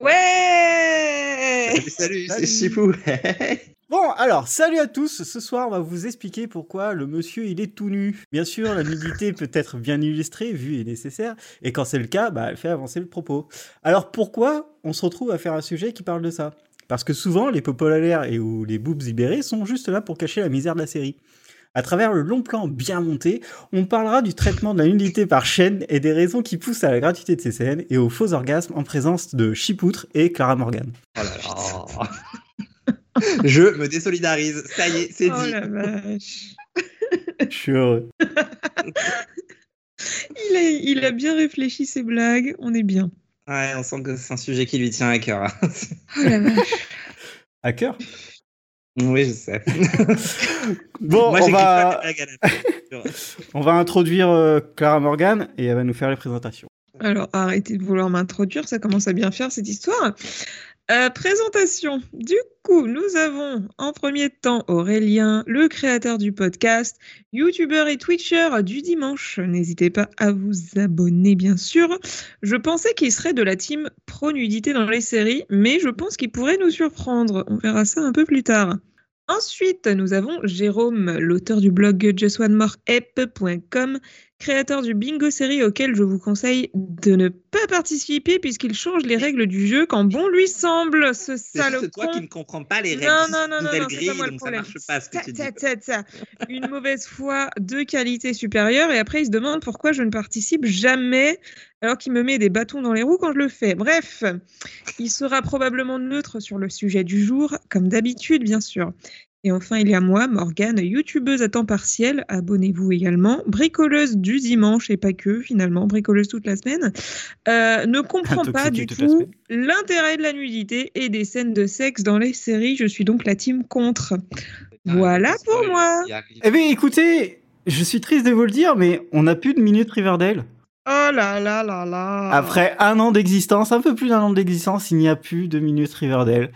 Ouais Salut, c'est Chipou. Bon, alors, salut à tous. Ce soir, on va vous expliquer pourquoi le monsieur, il est tout nu. Bien sûr, la nudité peut être bien illustrée, vue et nécessaire. Et quand c'est le cas, bah, elle fait avancer le propos. Alors, pourquoi on se retrouve à faire un sujet qui parle de ça? Parce que souvent, les popolaires et ou les boobs libérés sont juste là pour cacher la misère de la série. À travers le long plan bien monté, on parlera du traitement de la nudité par chaîne et des raisons qui poussent à la gratuité de ces scènes et aux faux orgasmes en présence de Chipoutre et Clara Morgan. Oh là là. Je me désolidarise. Ça y est, c'est Oh dit. la vache Je suis heureux. il a, il a bien réfléchi ses blagues, on est bien. Ouais, on sent que c'est un sujet qui lui tient à cœur. hein. Oh la vache À cœur? Oui, je sais. Bon, Moi, on va... On va introduire euh, Clara Morgan et elle va nous faire les présentations. Alors arrêtez de vouloir m'introduire, ça commence à bien faire cette histoire. Euh, présentation. Du coup, nous avons en premier temps Aurélien, le créateur du podcast, youtubeur et twitcher du dimanche. N'hésitez pas à vous abonner, bien sûr. Je pensais qu'il serait de la team pro-nudité dans les séries, mais je pense qu'il pourrait nous surprendre. On verra ça un peu plus tard. Ensuite, nous avons Jérôme, l'auteur du blog justonemoreapp.com, créateur du bingo série auquel je vous conseille de ne pas participer puisqu'il change les règles du jeu quand bon lui semble, ce C'est sale juste toi qui ne comprends pas les règles. Non, non, non, non, nouvelle non, c'est grille, pas moi le ça problème. pas ce ça, ça, ça. Une mauvaise foi de qualité supérieure et après il se demande pourquoi je ne participe jamais alors qu'il me met des bâtons dans les roues quand je le fais. Bref, il sera probablement neutre sur le sujet du jour, comme d'habitude bien sûr. Et enfin, il y a moi, Morgane, youtubeuse à temps partiel, abonnez-vous également, bricoleuse du dimanche et pas que finalement, bricoleuse toute la semaine, euh, ne comprend pas du tout l'intérêt de la nudité et des scènes de sexe dans les séries. Je suis donc la team contre. Voilà Ah, pour spoil, moi. Eh bien, écoutez, je suis triste de vous le dire, mais on n'a plus de minutes Riverdale. Oh là là là là. Après un an d'existence, un peu plus d'un an d'existence, il n'y a plus de minutes Riverdale.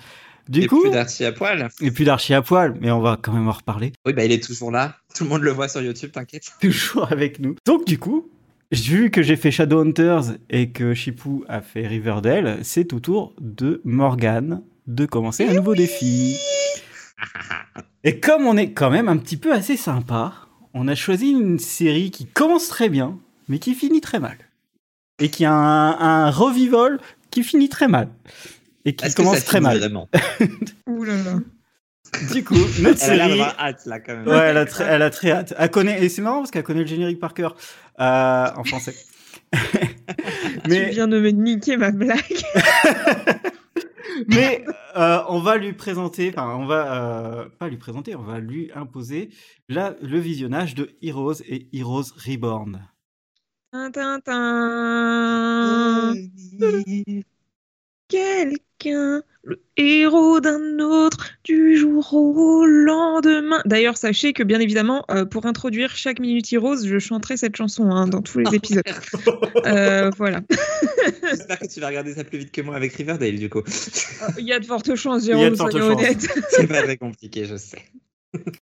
Du Et coup, plus d'Archie à poil. et plus d'archi à poil, mais on va quand même en reparler. Oui, bah il est toujours là. Tout le monde le voit sur YouTube, t'inquiète. Toujours avec nous. Donc, du coup, vu que j'ai fait Shadowhunters et que Chipou a fait Riverdale, c'est au tour de Morgane de commencer un nouveau défi. Et comme on est quand même un petit peu assez sympa, on a choisi une série qui commence très bien, mais qui finit très mal. Et qui a un, un revival qui finit très mal. Et qui commence très mal. Vraiment Ouh là là. Du coup, notre Elle a série. hâte là quand même. Ouais, elle a, très, elle a très hâte. Elle connaît, et c'est marrant parce qu'elle connaît le générique par cœur euh, en français. Tu mais viens de me niquer ma blague. mais euh, on va lui présenter, enfin, on va euh, pas lui présenter, on va lui imposer la, le visionnage de Heroes et Heroes Reborn. Tin, tin, tin. Quelqu'un, le héros d'un autre, du jour au lendemain. D'ailleurs, sachez que bien évidemment, euh, pour introduire chaque Minute Heroes, je chanterai cette chanson hein, dans tous les épisodes. Euh, voilà. J'espère que tu vas regarder ça plus vite que moi avec Riverdale du coup. Il y a de fortes chances, Il y a Jérôme, de fortes soyons chances. honnêtes. C'est pas très compliqué, je sais.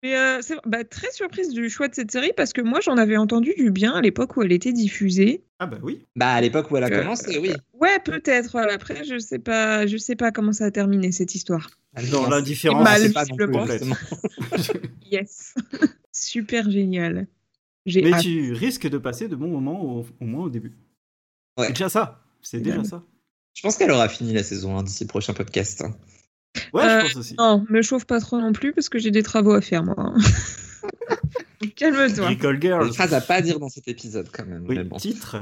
Mais euh, c'est bah, très surprise du choix de cette série parce que moi, j'en avais entendu du bien à l'époque où elle était diffusée. Ah bah oui. Bah à l'époque où elle a Euh, commencé, oui. Ouais, peut-être. voilà. Après, je sais pas, je sais pas comment ça a terminé cette histoire. Dans Non, l'indifférence. mal, c'est pas visiblement. Yes. Super génial. Mais hâte. tu risques de passer de bons moments au, au moins au début. Ouais. C'est déjà ça. C'est déjà ça. Je pense qu'elle aura fini la saison 1 d'ici le prochain podcast. hein. Ouais, Euh, je pense aussi. Non, me chauffe pas trop non plus parce que j'ai des travaux à faire moi. Calme-toi. Recall Une Girls. phrase à pas dire dans cet épisode quand même. Oui, mais bon. titre.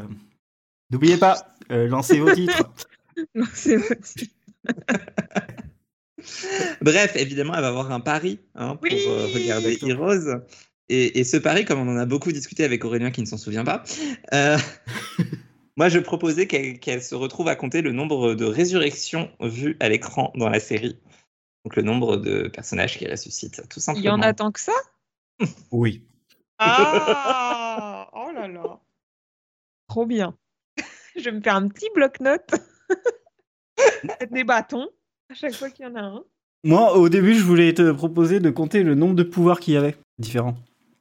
N'oubliez pas, euh, lancez vos titres. Non, c'est aussi. Bref, évidemment, elle va avoir un pari hein, pour Oui. euh, regarder Heroes. Et, et ce pari, comme on en a beaucoup discuté avec Aurélien qui ne s'en souvient pas, euh, moi je proposais qu'elle se retrouve à compter le nombre de résurrections vues à l'écran dans la série. Donc le nombre de personnages qui ressuscitent, tout Il simplement. y en a tant que ça? Oui. Ah Oh là là Trop bien. Je vais me faire un petit bloc-notes. Des bâtons à chaque fois qu'il y en a un. Moi, au début, je voulais te proposer de compter le nombre de pouvoirs qu'il y avait. Différents.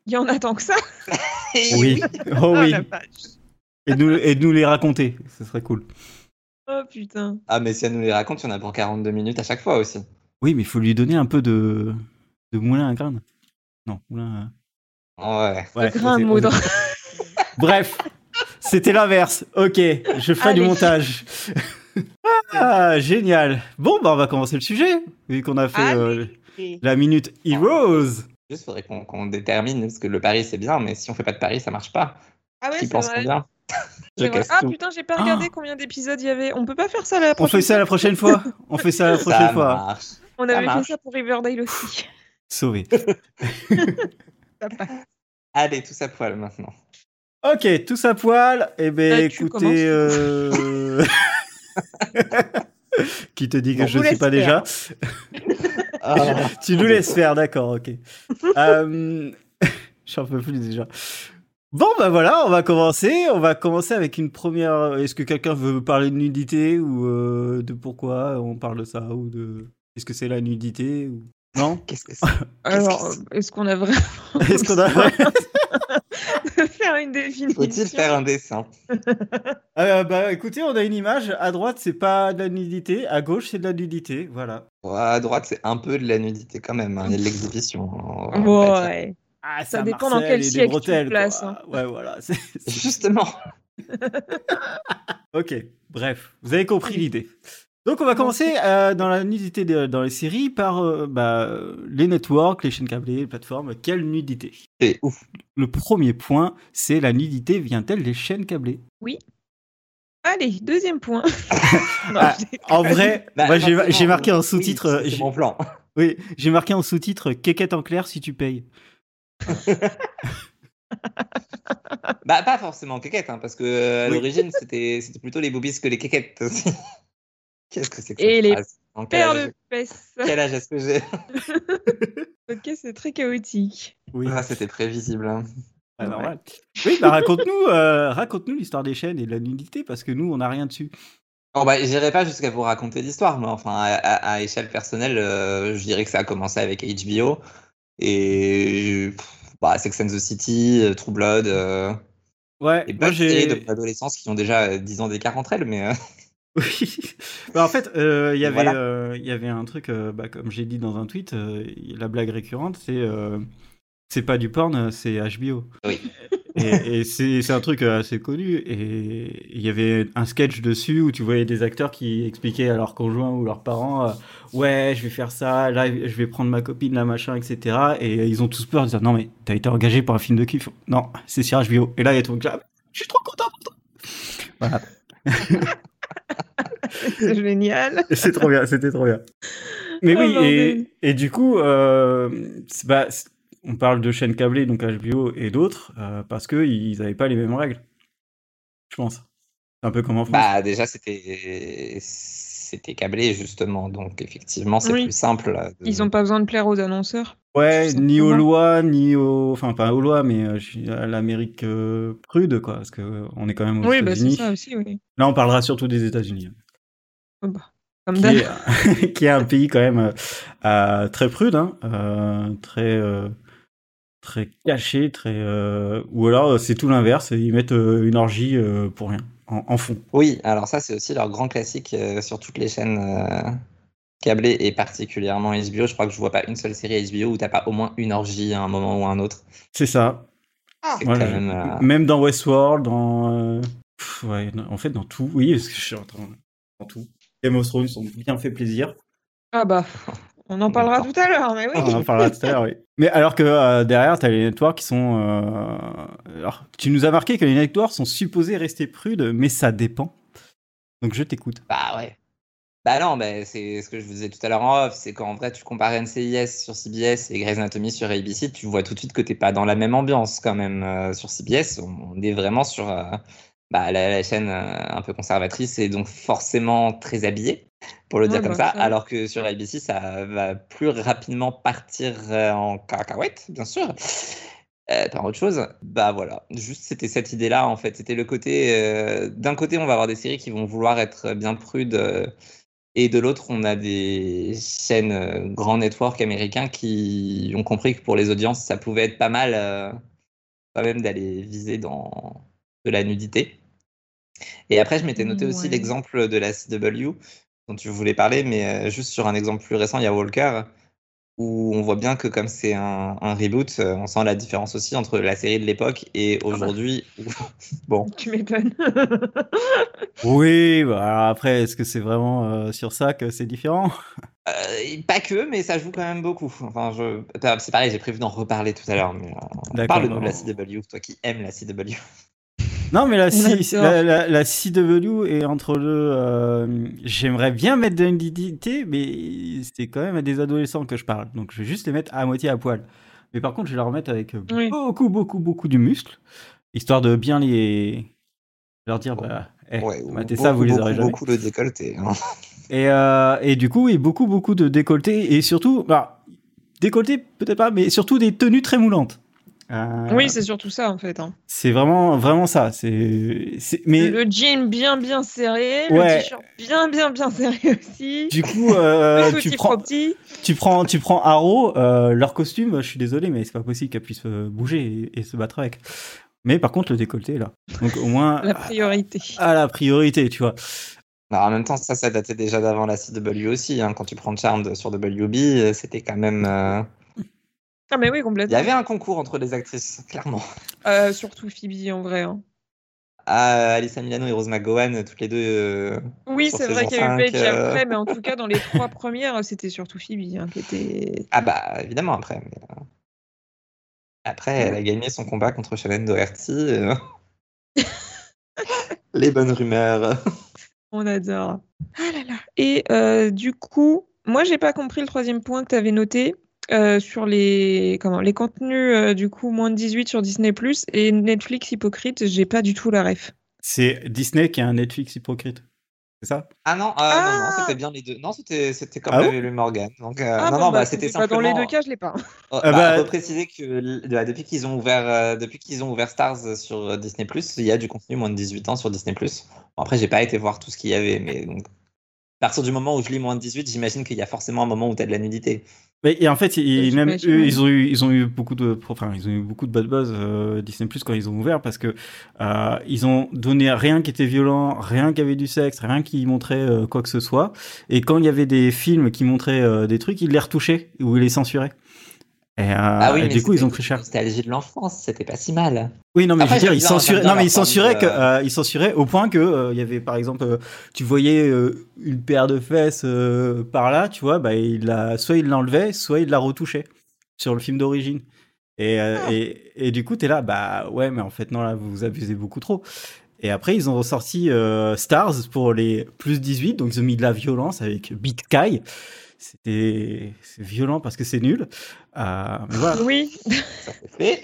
Il y en a tant que ça? Oui. Oh oui. Et de nous, et de nous les raconter. Ce serait cool. Oh putain. Ah, mais si elle nous les raconte, il y en a pour 42 minutes à chaque fois aussi. Oui, mais il faut lui donner un peu de, de moulin à graines. Non, moulin à... Ouais. Ouais, de grain moudre. Bref, c'était l'inverse. Ok, je ferai du montage. ah, génial. Bon, bah on va commencer le sujet, vu qu'on a fait euh, la minute Heroes. Juste, faudrait qu'on qu'on détermine, parce que le pari c'est bien, mais si on fait pas de pari, ça marche pas. Ah ouais, Qui c'est pense vrai. bien Je C'est vrai. Ah tout. putain, j'ai pas regardé combien d'épisodes il y avait. On peut pas faire ça la On prochaine fait ça la prochaine fois. On fait ça la prochaine Ça fois. marche. On ça avait fait marche. ça pour Riverdale aussi. Sauvé. Allez, tous à poil maintenant. Ok, tous à poil. Eh ben, Ah, écoutez. euh, Qui te dit que On je ne sais laisse pas déjà Ah. Tu nous laisses faire, d'accord, ok. Euh, J'en peux plus déjà. Bon, bah voilà, on va commencer. On va commencer avec une première. Est-ce que quelqu'un veut parler de nudité ou euh, de pourquoi on parle de ça ou de. Est-ce que c'est la nudité ou... Non Qu'est-ce que c'est? Alors, euh, est-ce qu'on a vraiment Est-ce qu'on a. de faire une définition? Faut-il faire un dessin? Euh, bah écoutez, on a une image. À droite, c'est pas de la nudité. À gauche, c'est de la nudité. Voilà. Ouais, À droite, c'est un peu de la nudité quand même. hein. Il y a de l'exhibition. Ouais. Ah, Ça dépend dans quel siècle tu le bretelles, places, quoi. Ouais, voilà. Justement. Ok, bref, vous avez compris l'idée. Donc on va commencer euh, dans la nudité de- dans les séries par euh, bah, les networks, les chaînes câblées, les plateformes. Quelle nudité C'est ouf. Le premier point, c'est la nudité vient-elle des chaînes câblées? Allez, deuxième point. Non, Ah. En vrai, Bah, j'ai marqué en oui, sous-titre. c'est- euh, C'est j'ai- mon plan. oui, j'ai marqué en sous-titre Quéquette en clair si tu payes. Bah, pas forcément quéquette, hein, parce que euh, à Oui. l'origine, c'était c'était plutôt les boobies que les quéquettes aussi. Qu'est-ce que c'est que Et cette les phrase? En quel Paire âge- de fesses. Quel âge est-ce que j'ai? Ok, c'est très chaotique. Oui, Ah, C'était prévisible. hein. ah, ouais. normal. Oui, bah raconte-nous euh, raconte-nous l'histoire des chaînes et de la nudité parce que nous on n'a rien dessus. Bon, bah, j'irai pas jusqu'à vous raconter l'histoire, mais enfin, à, à- à échelle personnelle, euh, je dirais que ça a commencé avec HBO. Et bah, Sex and the City, euh, True Blood, euh, Ouais, et moi j'ai. de l'adolescence qui ont déjà euh, 10 ans d'écart entre elles, mais euh, Oui. Bah, en fait, euh, il y avait, Voilà. euh, il y avait un truc, euh, bah, comme j'ai dit dans un tweet, euh, la blague récurrente, c'est euh, c'est pas du porn, c'est HBO. Oui. Et, et c'est un truc euh, assez connu. Et il y avait un sketch dessus où tu voyais des acteurs qui expliquaient à leurs conjoints ou leurs parents, euh, ouais, je vais faire ça, là, je vais prendre ma copine, là, machin, etc. Et ils ont tous peur de dire, non mais t'as été engagé pour un film de kiff. Non, c'est sur HBO. Et là, il y a tout Ah, je suis trop content pour toi. Voilà. C'est génial. C'est trop bien, c'était trop bien. Mais Oh, oui, bordel. et, et du coup, euh, bah, on parle de chaînes câblées, donc HBO et d'autres, euh, parce qu'ils n'avaient pas les mêmes règles. Je pense. C'est un peu comme en France. bah, déjà, c'était c'était câblé, justement. Donc, effectivement, c'est Oui. plus simple. de- Ils n'ont pas besoin de plaire aux annonceurs. ouais, ni aux lois, ni aux. Enfin, pas aux lois, mais euh, à l'Amérique euh, prude, quoi, parce qu'on est quand même aux Oui, bah, c'est États-Unis. ça aussi, oui. Là, on parlera surtout des États-Unis. Oh, bah, Comme qui est, qui est un pays quand même euh, euh, très prude, hein, euh, très euh, très caché, très euh, ou alors euh, c'est tout l'inverse, ils mettent euh, une orgie euh, pour rien en, en fond. Oui, alors ça, c'est aussi leur grand classique euh, sur toutes les chaînes euh, câblées et particulièrement HBO. Je crois que je vois pas une seule série HBO où t'as pas au moins une orgie à un moment ou à un autre. C'est ça. C'est Ouais, quand je- même, euh, Même dans Westworld, dans euh, pff, ouais, non, en fait dans tout. Oui, parce que je suis en train dans tout. Game of Thrones ont bien fait plaisir. Ah bah, on en parlera tout à l'heure, mais oui. On en parlera tout à l'heure, oui. Mais alors que euh, derrière, tu as les networks qui sont. euh, Alors, tu nous as marqué que les networks sont supposés rester prudes, mais ça dépend. Donc je t'écoute. Bah ouais. Bah non, bah, c'est ce que je vous disais tout à l'heure en off, c'est qu'en vrai, tu compares NCIS sur CBS et Grey's Anatomy sur ABC, tu vois tout de suite que t'es pas dans la même ambiance quand même. euh, sur CBS, on, on est vraiment sur euh, bah, la, la chaîne euh, un peu conservatrice et donc forcément très habillée, pour le Ouais, dire comme bah, ça, alors que sur ABC, ça va plus rapidement partir euh, en cacahuète, bien sûr. Euh, par autre chose, bah voilà, juste c'était cette idée-là en fait. C'était le côté, euh, d'un côté, on va avoir des séries qui vont vouloir être bien prudes, euh, et de l'autre, on a des chaînes grands networks américains qui ont compris que pour les audiences, ça pouvait être pas mal, quand même, d'aller viser dans de la nudité. Et après, je m'étais noté aussi l'exemple de la CW dont tu voulais parler, mais euh, juste sur un exemple plus récent, il y a Walker, où on voit bien que comme c'est un, un reboot, euh, on sent la différence aussi entre la série de l'époque et aujourd'hui. où- bon, Tu m'étonnes. Oui, bah, alors après, est-ce que c'est vraiment euh, sur ça que c'est différent? Euh, pas que, mais ça joue quand même beaucoup. Enfin, je... c'est pareil, j'ai prévu d'en reparler tout à l'heure. Mais euh, D'accord, parle-nous de la. CW, toi qui aimes la CW. Non, mais la, C- la, la- la CW est entre le. euh, J'aimerais bien mettre de la nudité, mais c'est quand même à des adolescents que je parle. Donc je vais juste les mettre à moitié à poil. Mais par contre, je vais leur mettre avec Oui. beaucoup, beaucoup, beaucoup de muscles, histoire de bien les. leur dire, bah, eh, Ouais, matez beaucoup, ça, vous les beaucoup, aurez jamais. beaucoup le décolleté. hein. Et, euh, et du coup, oui, beaucoup, beaucoup de décolletés et surtout, bah, décolletés peut-être pas, mais surtout des tenues très moulantes. Euh, Oui, c'est surtout ça en fait. hein. c'est vraiment, vraiment ça. C'est, c'est- mais Le jean bien bien serré, Ouais. le t-shirt bien bien bien serré aussi. du coup, euh, tu prends, petit. tu prends, tu prends Arrow, euh, leur costume. Je suis désolé, mais c'est pas possible qu'elle puisse bouger et, et se battre avec. Mais par contre, le décolleté est là. Donc au moins, La priorité. à la priorité, tu vois. Alors, en même temps, ça, ça datait déjà d'avant la CW aussi. hein. Quand tu prends Charmed sur WB, c'était quand même. Ah mais oui Il y complètement. avait un concours entre les actrices, clairement. Euh, surtout Phoebe en vrai. hein. Ah, Alyssa Milano et Rose McGowan, toutes les deux. euh, Oui, c'est vrai qu'il y a eu 5, Paige euh. après, mais en tout cas dans les trois premières, c'était surtout Phoebe hein, qui était. Ah, bah, évidemment, après. mais, euh, Après, elle a gagné son combat contre Shannon Doherty. euh. les bonnes rumeurs. On adore. Ah là là. Et du coup, moi, j'ai pas compris le troisième point que tu avais noté euh, sur les, comment, les contenus euh, du coup moins de 18 sur Disney Plus et Netflix hypocrite, j'ai pas du tout la ref. C'est Disney qui a un Netflix hypocrite. C'est ça? Ah non, euh, non, non, Ah c'était bien les deux. Non, c'était c'était comme Ah l'avait lu Morgan. Donc, euh, Ah non, bon, non, bah, bah, c'était bah, dans simplement. les deux cas, je l'ai pas. Oh, Ah bah, bah- repréciser que bah, depuis qu'ils ont ouvert euh, depuis qu'ils ont ouvert Stars sur Disney il y a du contenu moins de 18 ans sur Disney Bon, après j'ai pas été voir tout ce qu'il y avait mais donc à partir du moment où je lis moins de 18 j'imagine qu'il y a forcément un moment où tu as de la nudité et en fait, ils, Oui, même j'imagine, eux, oui. ils ont eu, ils ont eu beaucoup de, enfin, ils ont eu beaucoup de bad buzz euh, Disney Plus quand ils ont ouvert parce que euh, ils ont donné rien qui était violent, rien qui avait du sexe, rien qui montrait euh, quoi que ce soit. Et quand il y avait des films qui montraient euh, des trucs, ils les retouchaient ou ils les censuraient. Et, euh, ah oui et du coup, ils ont c'était pris cher. une nostalgie de l'enfance c'était pas si mal Oui, non, mais Après, je veux dire, ils censuraient, non, mais ils censuraient de- que, euh, ils censuraient au point que euh, il y avait, par exemple, euh, tu voyais euh, une paire de fesses euh, par là, tu vois, bah, il la, soit il l'enlevait, soit il la retouchait sur le film d'origine. Et, euh, Ah. et, et du coup, t'es là, bah ouais, mais en fait, non, là, vous vous abusez beaucoup trop. Et après, ils ont ressorti euh, Stars pour les plus 18, donc ils ont mis de la violence avec Big Sky. C'était c'est violent parce que c'est nul. Euh, mais voilà. Oui, ça s'est fait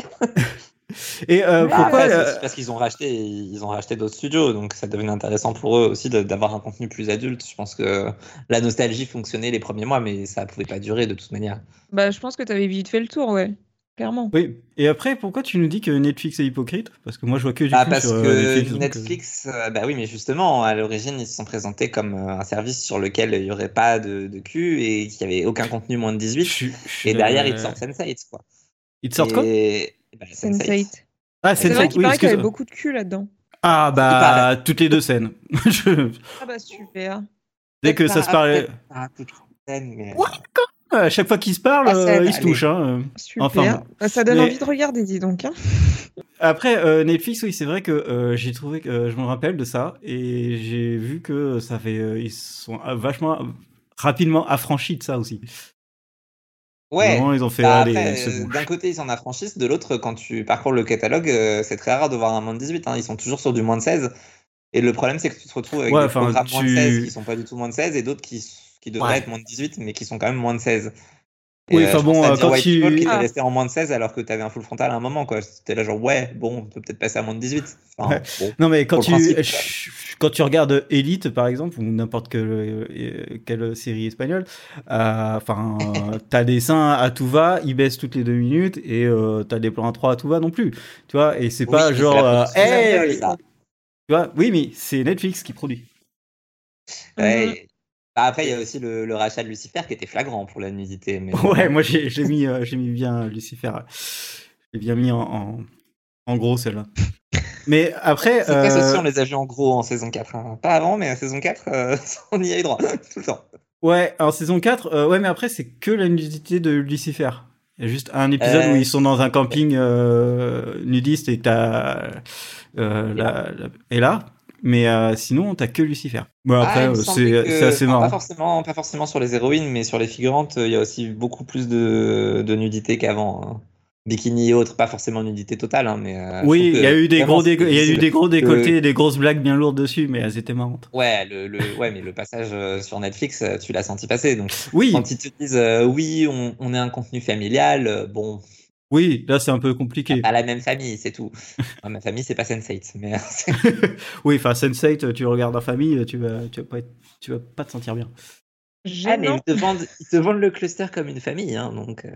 Et euh, Bah, pourquoi Après, euh, parce qu'ils ont racheté ils ont racheté d'autres studios donc ça devenait intéressant pour eux aussi d'avoir un contenu plus adulte je pense que la nostalgie fonctionnait les premiers mois mais ça pouvait pas durer de toute manière bah je pense que tu avais vite fait le tour, ouais, clairement. Oui, et après, pourquoi tu nous dis que Netflix est hypocrite? Parce que moi, je vois que du Ah, parce sur euh, que Netflix. donc, euh, Netflix, euh, bah oui, mais justement, à l'origine, ils se sont présentés comme euh, un service sur lequel il n'y aurait pas de, de cul et qu'il n'y avait aucun contenu moins de je 18. suis- je suis, Et derrière, euh, ils te sortent Sense8, quoi. Ils te sortent quoi? Bah, Sense8. Sense8. Ah, C'est Sense8, vrai qu'il oui, paraît qu'il y avait beaucoup de cul là-dedans. Ah, bah, toutes les deux scènes. Je- Ah bah super. Dès que ça se parlait. Peut-être pas toute la scène, mais-. À chaque fois qu'ils se parlent, scène, euh, ils se touchent. hein. Super. Enfin, bon. Bah, ça donne Mais- envie de regarder, dis donc. hein. Après, euh, Netflix, oui, c'est vrai que euh, j'ai trouvé que euh, je me rappelle de ça et j'ai vu que ça fait. euh, ils sont euh, vachement euh, rapidement affranchis de ça aussi. Ouais. Ils ont fait. Bah, euh, d'un côté, ils s'en affranchissent, de l'autre, quand tu parcours le catalogue, euh, c'est très rare de voir un moins de 18. hein. Ils sont toujours sur du moins de 16. Et le problème, c'est que tu te retrouves avec Ouais, des programmes moins de tu- 16 qui sont pas du tout moins de 16 et d'autres qui, qui devraient Ouais. être moins de 18 mais qui sont quand même moins de 16. Et, Oui, euh, enfin bon, euh, quand White tu- People qui Ah. est resté en moins de 16 alors que tu avais un full frontal à un moment. quoi. C'était là genre, ouais, bon, on peut peut-être passer à moins de 18. Enfin, Ouais. bon. Non, mais quand tu, principe, ch- quand tu regardes Elite, par exemple, ou n'importe quelle, euh, quelle série espagnole, euh, enfin, euh, t'as des seins à tout va, ils baissent toutes les deux minutes, et euh, t'as des plans à trois à tout va non plus. Tu vois, et c'est Oui, pas genre, euh, hey, ça. tu vois, oui, mais c'est Netflix qui produit. Ouais. Mhm. Bah, après, il y a aussi le, le rachat de Lucifer qui était flagrant pour la nudité. Mais... Ouais, moi j'ai j'ai mis, euh, j'ai mis bien Lucifer. J'ai bien mis en, en, en gros celle-là. Mais après. C'est euh, aussi, on les a vus en gros en saison 4. hein. Pas avant, mais en saison 4, euh, on y a eu droit tout le temps. Ouais, en saison 4, euh, ouais, mais après, c'est que la nudité de Lucifer. Il y a juste un épisode Euh, où ils sont dans un camping euh, nudiste et t'as. Euh, la, la- et là. Mais euh, sinon, t'as que Lucifer. Bon, Ah, après, euh, c'est assez marrant. Pas forcément, pas forcément sur les héroïnes, mais sur les figurantes, euh, il y a aussi beaucoup plus de, de nudité qu'avant. hein. Bikini et autres, pas forcément nudité totale, hein, mais. euh, Oui, il y a eu des gros, il y a eu des gros décolletés et des grosses blagues bien lourdes dessus, mais elles étaient marrantes. Ouais, le, le, ouais, mais le passage sur Netflix, tu l'as senti passer. Donc, Oui, quand ils te disent euh, oui, on, on est un contenu familial, bon, oui, là c'est un peu compliqué. pas la même famille, c'est tout. Ma famille, c'est pas Sense8, mais c'est- oui, enfin, Sense8, tu regardes en famille, tu vas, tu vas pas, être- tu vas pas te sentir bien. Ah, mais ils te, vendent, ils te vendent le cluster comme une famille, hein, donc. euh,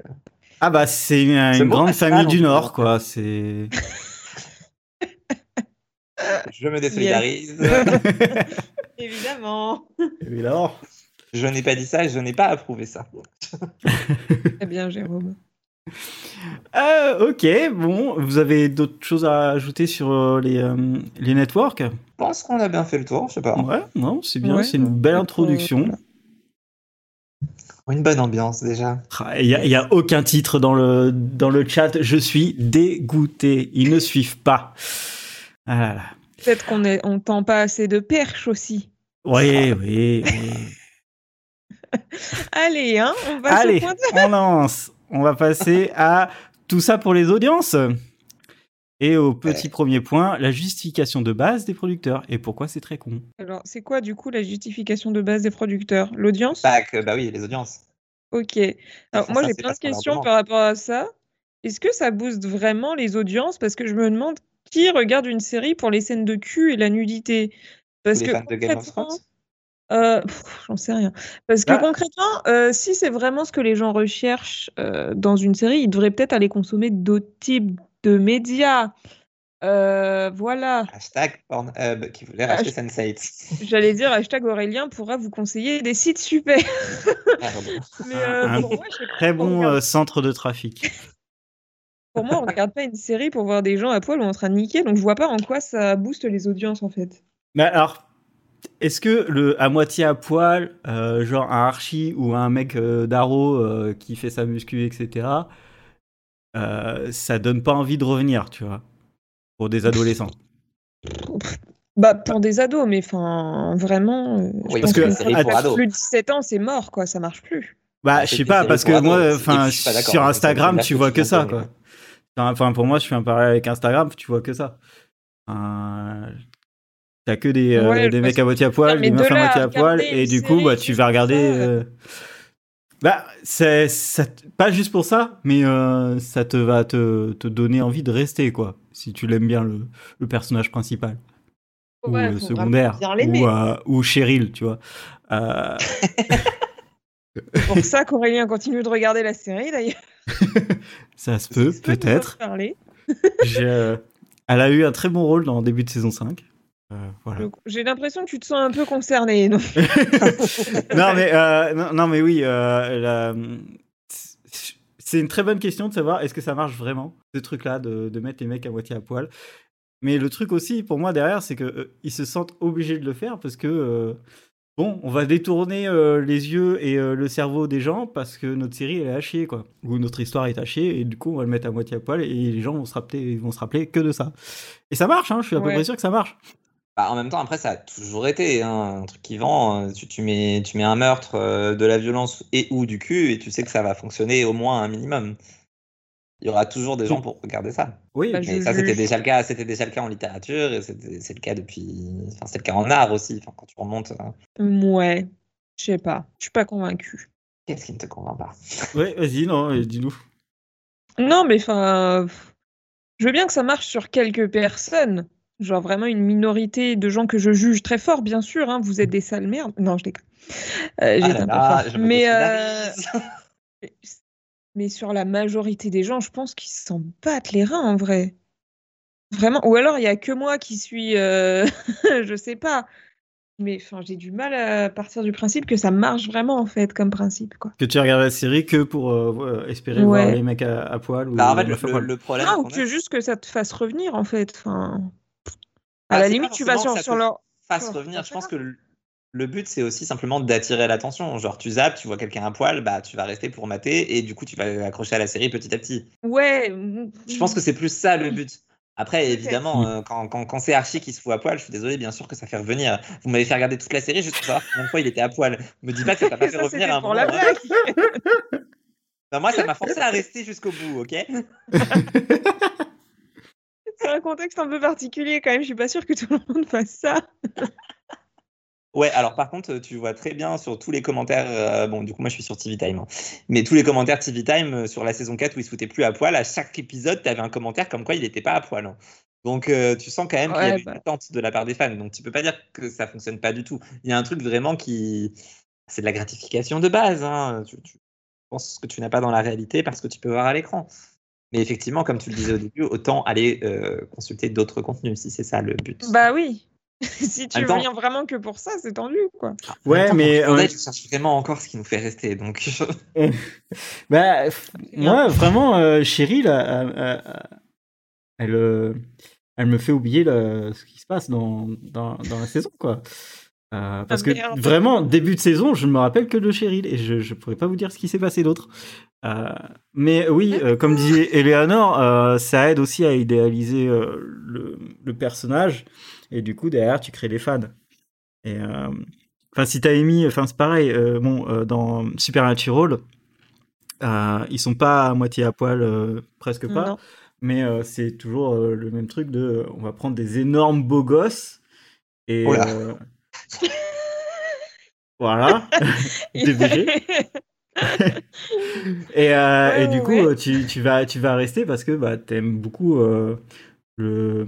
Ah bah c'est une, grande famille du Nord, fait. quoi. C'est. je me désolidarise. Évidemment. Évidemment. Je n'ai pas dit ça et je n'ai pas approuvé ça. Très bien, Jérôme. Euh, ok, bon, vous avez d'autres choses à ajouter sur euh, les, euh, les networks? Je pense qu'on a bien fait le tour, je sais pas. Ouais, non, c'est bien, Ouais, c'est une belle introduction. Une bonne ambiance déjà. Ah, Il n'y a, il y a aucun titre dans le, dans le chat, je suis dégoûté. Ils ne suivent pas. Ah là là. Peut-être qu'on on tend pas assez de perches aussi. Oui, oui, oui. Allez, hein, on va Allez, se pointer. on lance. On va passer à tout ça pour les audiences. Et au petit premier point, la justification de base des producteurs. Et pourquoi c'est très con. Alors, c'est quoi du coup la justification de base des producteurs? L'audience? Bah, que- bah oui, les audiences. Ok. Alors, font moi, j'ai plein de questions par rapport à ça. Est-ce que ça booste vraiment les audiences? Parce que je me demande qui regarde une série pour les scènes de cul et la nudité? Parce les que fans de Game of concrètement, Thrones euh, j'en sais rien. Parce que Ah. concrètement, euh, si c'est vraiment ce que les gens recherchent euh, dans une série, ils devraient peut-être aller consommer d'autres types de médias. Euh, voilà. Hashtag Pornhub qui voulait racheter Sense8. J'allais dire hashtag Aurélien pourra vous conseiller des sites super. Pardon. Mais euh, Un pour moi, Très on bon regarde- centre de trafic. Pour moi, on regarde pas une série pour voir des gens à poil ou en train de niquer, donc je vois pas en quoi ça booste les audiences en fait. Mais alors, est-ce que le à moitié à poil, euh, genre un Archie ou un mec euh, d'Arrow euh, qui fait sa muscu, etc., euh, ça donne pas envie de revenir, tu vois, pour des adolescents? Bah pour des ados, mais enfin vraiment. euh, je Oui, pense parce que pour ados. plus de 17 ans, c'est mort quoi, ça marche plus. Bah, Ah, je c'est sais pas, séries parce que moi, enfin, suis sur hein, Instagram, me tu vois que ça, quoi. Enfin, pour moi, je fais un parallèle avec Instagram, tu vois que ça. T'as que des, euh, Ouais, des mecs à moitié à poil, des de meufs à moitié à poil, et du coup, bah, tu vas regarder. euh, Bah, c'est pas juste pour ça, mais euh, ça te va te, te donner envie de rester, quoi. Si tu l'aimes bien, le, le personnage principal. ou Ouais, faut secondaire. Ou, ou Cheryl, tu vois. C'est pour ça qu'Aurélien continue de regarder la série d'ailleurs. ça se peut, peut-être. Elle a eu un très bon rôle dans le début de saison 5. Euh, voilà. J'ai l'impression que tu te sens un peu concerné. non non, mais, euh, non, non, mais oui, euh, c'est une très bonne question de savoir est-ce que ça marche vraiment, ce truc-là, de, de mettre les mecs à moitié à poil. Mais le truc aussi, pour moi, derrière, c'est qu'ils se sentent obligés de le faire parce que, bon, on va détourner les yeux et le cerveau des gens parce que notre série, elle est à chier, quoi. Ou notre histoire est à chier, et du coup, on va le mettre à moitié à poil et les gens vont se rappeler, vont se rappeler que de ça. Et ça marche, hein, je suis à peu près sûr que ça marche. Bah, en même temps, après, ça a toujours été hein, un truc qui vend. euh, Tu, tu mets, tu mets un meurtre, euh, de la violence et ou du cul, et tu sais que ça va fonctionner au moins un minimum. Il y aura toujours des gens pour regarder ça. Oui, Bah, Mais Je ça, c'était déjà le cas. C'était déjà le cas en littérature, et c'est le cas depuis. Enfin, c'est le cas en art aussi. Enfin, quand tu remontes, euh, Ouais, je sais pas. Je suis pas convaincue. qu'est-ce qui ne te convainc pas? Ouais, vas-y, non, dis-nous. Non, mais enfin, je veux bien que ça marche sur quelques personnes. Genre vraiment une minorité de gens que je juge très fort, bien sûr. hein, vous êtes des sales merdes. Non, je déconne. Euh, Ah là un peu fort. Mais, euh, mais sur la majorité des gens, je pense qu'ils s'en battent les reins en vrai. Vraiment. Ou alors il y a que moi qui suis, euh, je sais pas. Mais enfin, j'ai du mal à partir du principe que ça marche vraiment en fait comme principe quoi. Que tu regardes la série que pour euh, ouais, espérer Ouais. voir les mecs à, à poil ou Bah, en fait, les le, problème. Ah, ou que juste que ça te fasse revenir en fait. Enfin, À Ah, la c'est limite, tu vas sur, sur leur. fasse revenir. Je pense que le, le but, c'est aussi simplement d'attirer l'attention. Genre, tu zappes, tu vois quelqu'un à poil, bah, tu vas rester pour mater et du coup, tu vas accrocher à la série petit à petit. Ouais. Je pense que c'est plus ça le but. Après, évidemment, euh, quand, quand, quand c'est Archie qui se fout à poil, je suis désolé, bien sûr que ça fait revenir. Vous m'avez fait regarder toute la série juste pour savoir combien de fois il était à poil. Me dis pas que ça t'a pas fait Ça, revenir à un pour moment. la blague. Bah, moi, ça m'a forcé à rester jusqu'au bout, ok? C'est un contexte un peu particulier quand même. Je suis pas sûre que tout le monde fasse ça. Ouais, alors par contre, tu vois très bien sur tous les commentaires, euh, bon, du coup, moi je suis sur TV Time, hein, mais tous les commentaires TV Time euh, sur la saison 4 où il se foutait plus à poil, à chaque épisode, tu avais un commentaire comme quoi il n'était pas à poil. hein. Donc euh, tu sens quand même qu'il y avait bah. une attente de la part des fans. Donc tu peux pas dire que ça fonctionne pas du tout. Il y a un truc vraiment qui. C'est de la gratification de base. Hein. Tu, tu penses que tu n'as pas dans la réalité parce que tu peux voir à l'écran. Mais effectivement, comme tu le disais au début, autant aller euh, consulter d'autres contenus si c'est ça le but. Bah oui. si tu viens vraiment que pour ça, c'est tendu quoi. Même Ouais, temps, mais. pour euh, Fortnite, je cherche vraiment encore ce qui nous fait rester. Donc, Bah, f- moi, vraiment, euh, Cheryl, euh, euh, euh, elle, euh, elle me fait oublier ce qui se passe dans, dans, dans la saison, quoi. Euh, parce que merde. vraiment, début de saison, je me rappelle que de Cheryl et je ne pourrais pas vous dire ce qui s'est passé d'autre. Euh, mais oui, euh, comme disait Eleanor, euh, ça aide aussi à idéaliser euh, le, le personnage et du coup, derrière, tu crées des fans. Et euh, enfin, si t'as émis, enfin, c'est pareil. euh, bon, euh, dans Supernatural, euh, ils sont pas à moitié à poil, euh, presque pas. Non. Mais euh, c'est toujours euh, le même truc de, on va prendre des énormes beaux gosses et Oh là. euh, voilà. DBG. et, euh, Ouais, et du coup, ouais. tu, tu vas, tu vas rester parce que bah, t'aimes beaucoup euh, le,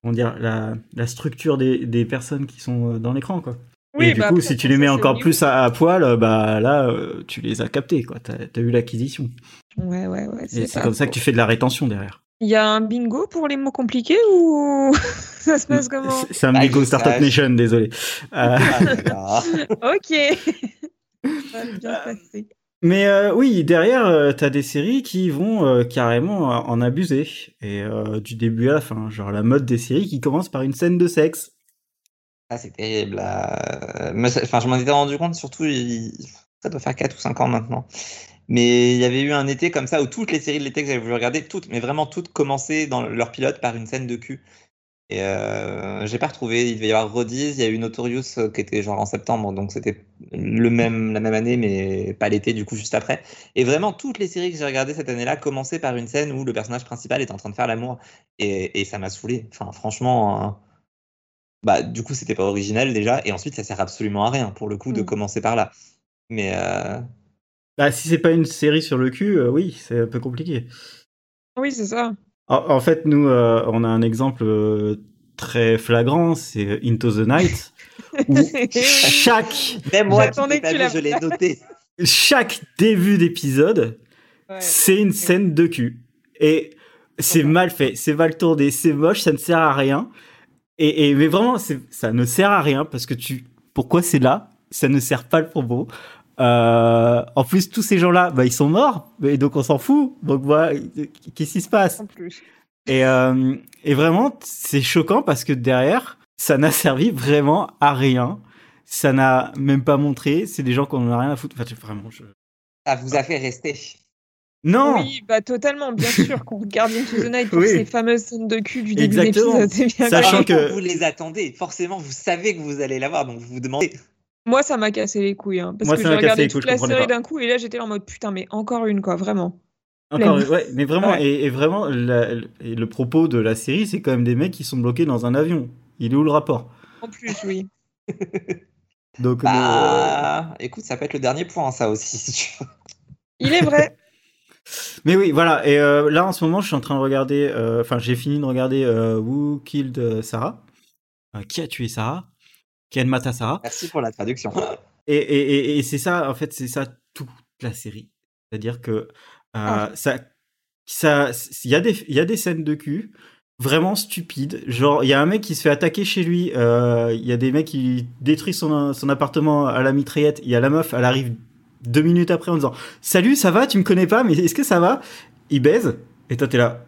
comment dire, la, la structure des, des personnes qui sont euh, dans l'écran, quoi. Oui, et du bah, coup, si tu les mets encore plus à, à poil, bah là, euh, tu les as captés, quoi. T'as as eu l'acquisition. Ouais, ouais, ouais. Et C'est comme ça que tu fais de la rétention derrière. Il y a un bingo pour les mots compliqués ou ça se passe comment? C'est- un Bah, bigo je Startup. Nation, désolé. Euh, Ah. Ok. Ça va bien se passer. Mais euh, oui, derrière, euh, t'as des séries qui vont euh, carrément euh, en abuser. Et euh, du début à la fin. Genre la mode des séries qui commence par une scène de sexe. Ah, c'est terrible. Enfin, je m'en étais rendu compte, surtout, il- ça doit faire 4 ou 5 ans maintenant. Mais il y avait eu un été comme ça où toutes les séries de l'été que j'avais voulu regarder, toutes, mais vraiment toutes, commençaient dans leur pilote par une scène de cul. Et euh, j'ai pas retrouvé. Il devait y avoir Rodies, il y a eu Notorious euh, qui était genre en septembre, donc c'était le même, la même année, mais pas l'été, du coup, juste après. Et vraiment, toutes les séries que j'ai regardées cette année-là commençaient par une scène où le personnage principal est en train de faire l'amour. Et, et ça m'a saoulé. Enfin, franchement. hein, bah, du coup, c'était pas original déjà, et ensuite, ça sert absolument à rien pour le coup de Mm. commencer par là. Mais euh, Bah, si c'est pas une série sur le cul, euh, oui, c'est un peu compliqué. Oui, c'est ça. En, en fait, nous, euh, on a un exemple euh, très flagrant, c'est Into the Night, où chaque, même moi, que tu vu, je l'ai noté. chaque début d'épisode, Ouais. c'est une scène de cul. Et c'est mal fait, c'est mal tourné, c'est moche, ça ne sert à rien. Et, et mais vraiment, c'est- ça ne sert à rien parce que tu, pourquoi c'est là? Ça ne sert pas le propos. Euh, en plus, tous ces gens-là, bah, ils sont morts, et donc on s'en fout. Donc voilà, qu'est-ce qui se passe? En plus. et, euh, et vraiment, c'est choquant parce que derrière, ça n'a servi vraiment à rien. Ça n'a même pas montré. C'est des gens qu'on n'a rien à foutre. Enfin, vraiment, je... Ça vous a fait rester. Non Oui, bah totalement, bien sûr qu'on regarde Into the Night pour Oui. ces fameuses scènes de cul du début Exactement. d'épisode. c'est bien Sachant que- Vous les attendez, forcément, vous savez que vous allez l'avoir, donc vous vous demandez. Moi, ça m'a cassé les couilles. hein, parce Moi, que j'ai regardé couilles, toute la série d'un coup et là, j'étais là en mode putain, mais encore une, quoi, vraiment. Encore, Flemme. ouais, mais vraiment, Ouais. et, et vraiment, la- et le propos de la série, c'est quand même des mecs qui sont bloqués dans un avion. Il est où le rapport? En plus, oui. Donc, Bah, écoute, ça peut être le dernier point, ça aussi. si tu veux. Il est vrai. Mais oui, voilà. Et euh, là, en ce moment, je suis en train de regarder. euh, Enfin, j'ai fini de regarder euh, Who Killed euh, Sarah? Euh, Qui a tué Sarah? Ken mata Sarah Merci pour la traduction. Et, et, et, et c'est ça, en fait, c'est ça toute la série. C'est-à-dire que euh, Ah. ça, ça, il y a des, il y a des scènes de cul vraiment stupides. Genre, il y a un mec qui se fait attaquer chez lui. euh, Il y a des mecs qui détruisent son, son appartement à la mitraillette. Il y a la meuf, elle arrive deux minutes après en disant Salut, ça va? Tu me connais pas, mais est-ce que ça va Il baise. Et toi, t'es là.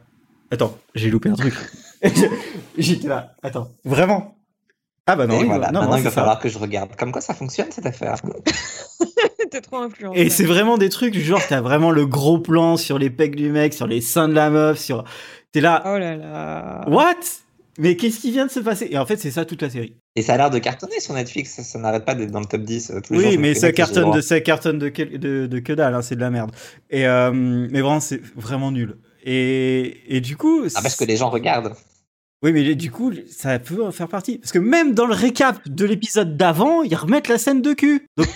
Attends, j'ai loupé un truc. J'étais là. Attends, vraiment? Ah bah non, voilà, va- non, maintenant il va ça. falloir que je regarde. Comme quoi ça fonctionne cette affaire. T'es trop influent. Et c'est vraiment des trucs, genre, t'as vraiment le gros plan sur les pecs du mec, sur les seins de la meuf, sur. T'es là. Oh là là. What? Mais qu'est-ce qui vient de se passer? Et en fait, c'est ça toute la série. Et ça a l'air de cartonner sur Netflix, ça, ça n'arrête pas d'être dans le top 10. euh, tous les jours, Oui, mais ça cartonne de, ça cartonne de, que, de, de que dalle, hein, c'est de la merde. Et, euh, mais vraiment, c'est vraiment nul. Et, et du coup. Ah, parce que les gens regardent. Oui, mais du coup, ça peut en faire partie. Parce que même dans le récap de l'épisode d'avant, ils remettent la scène de cul. Donc,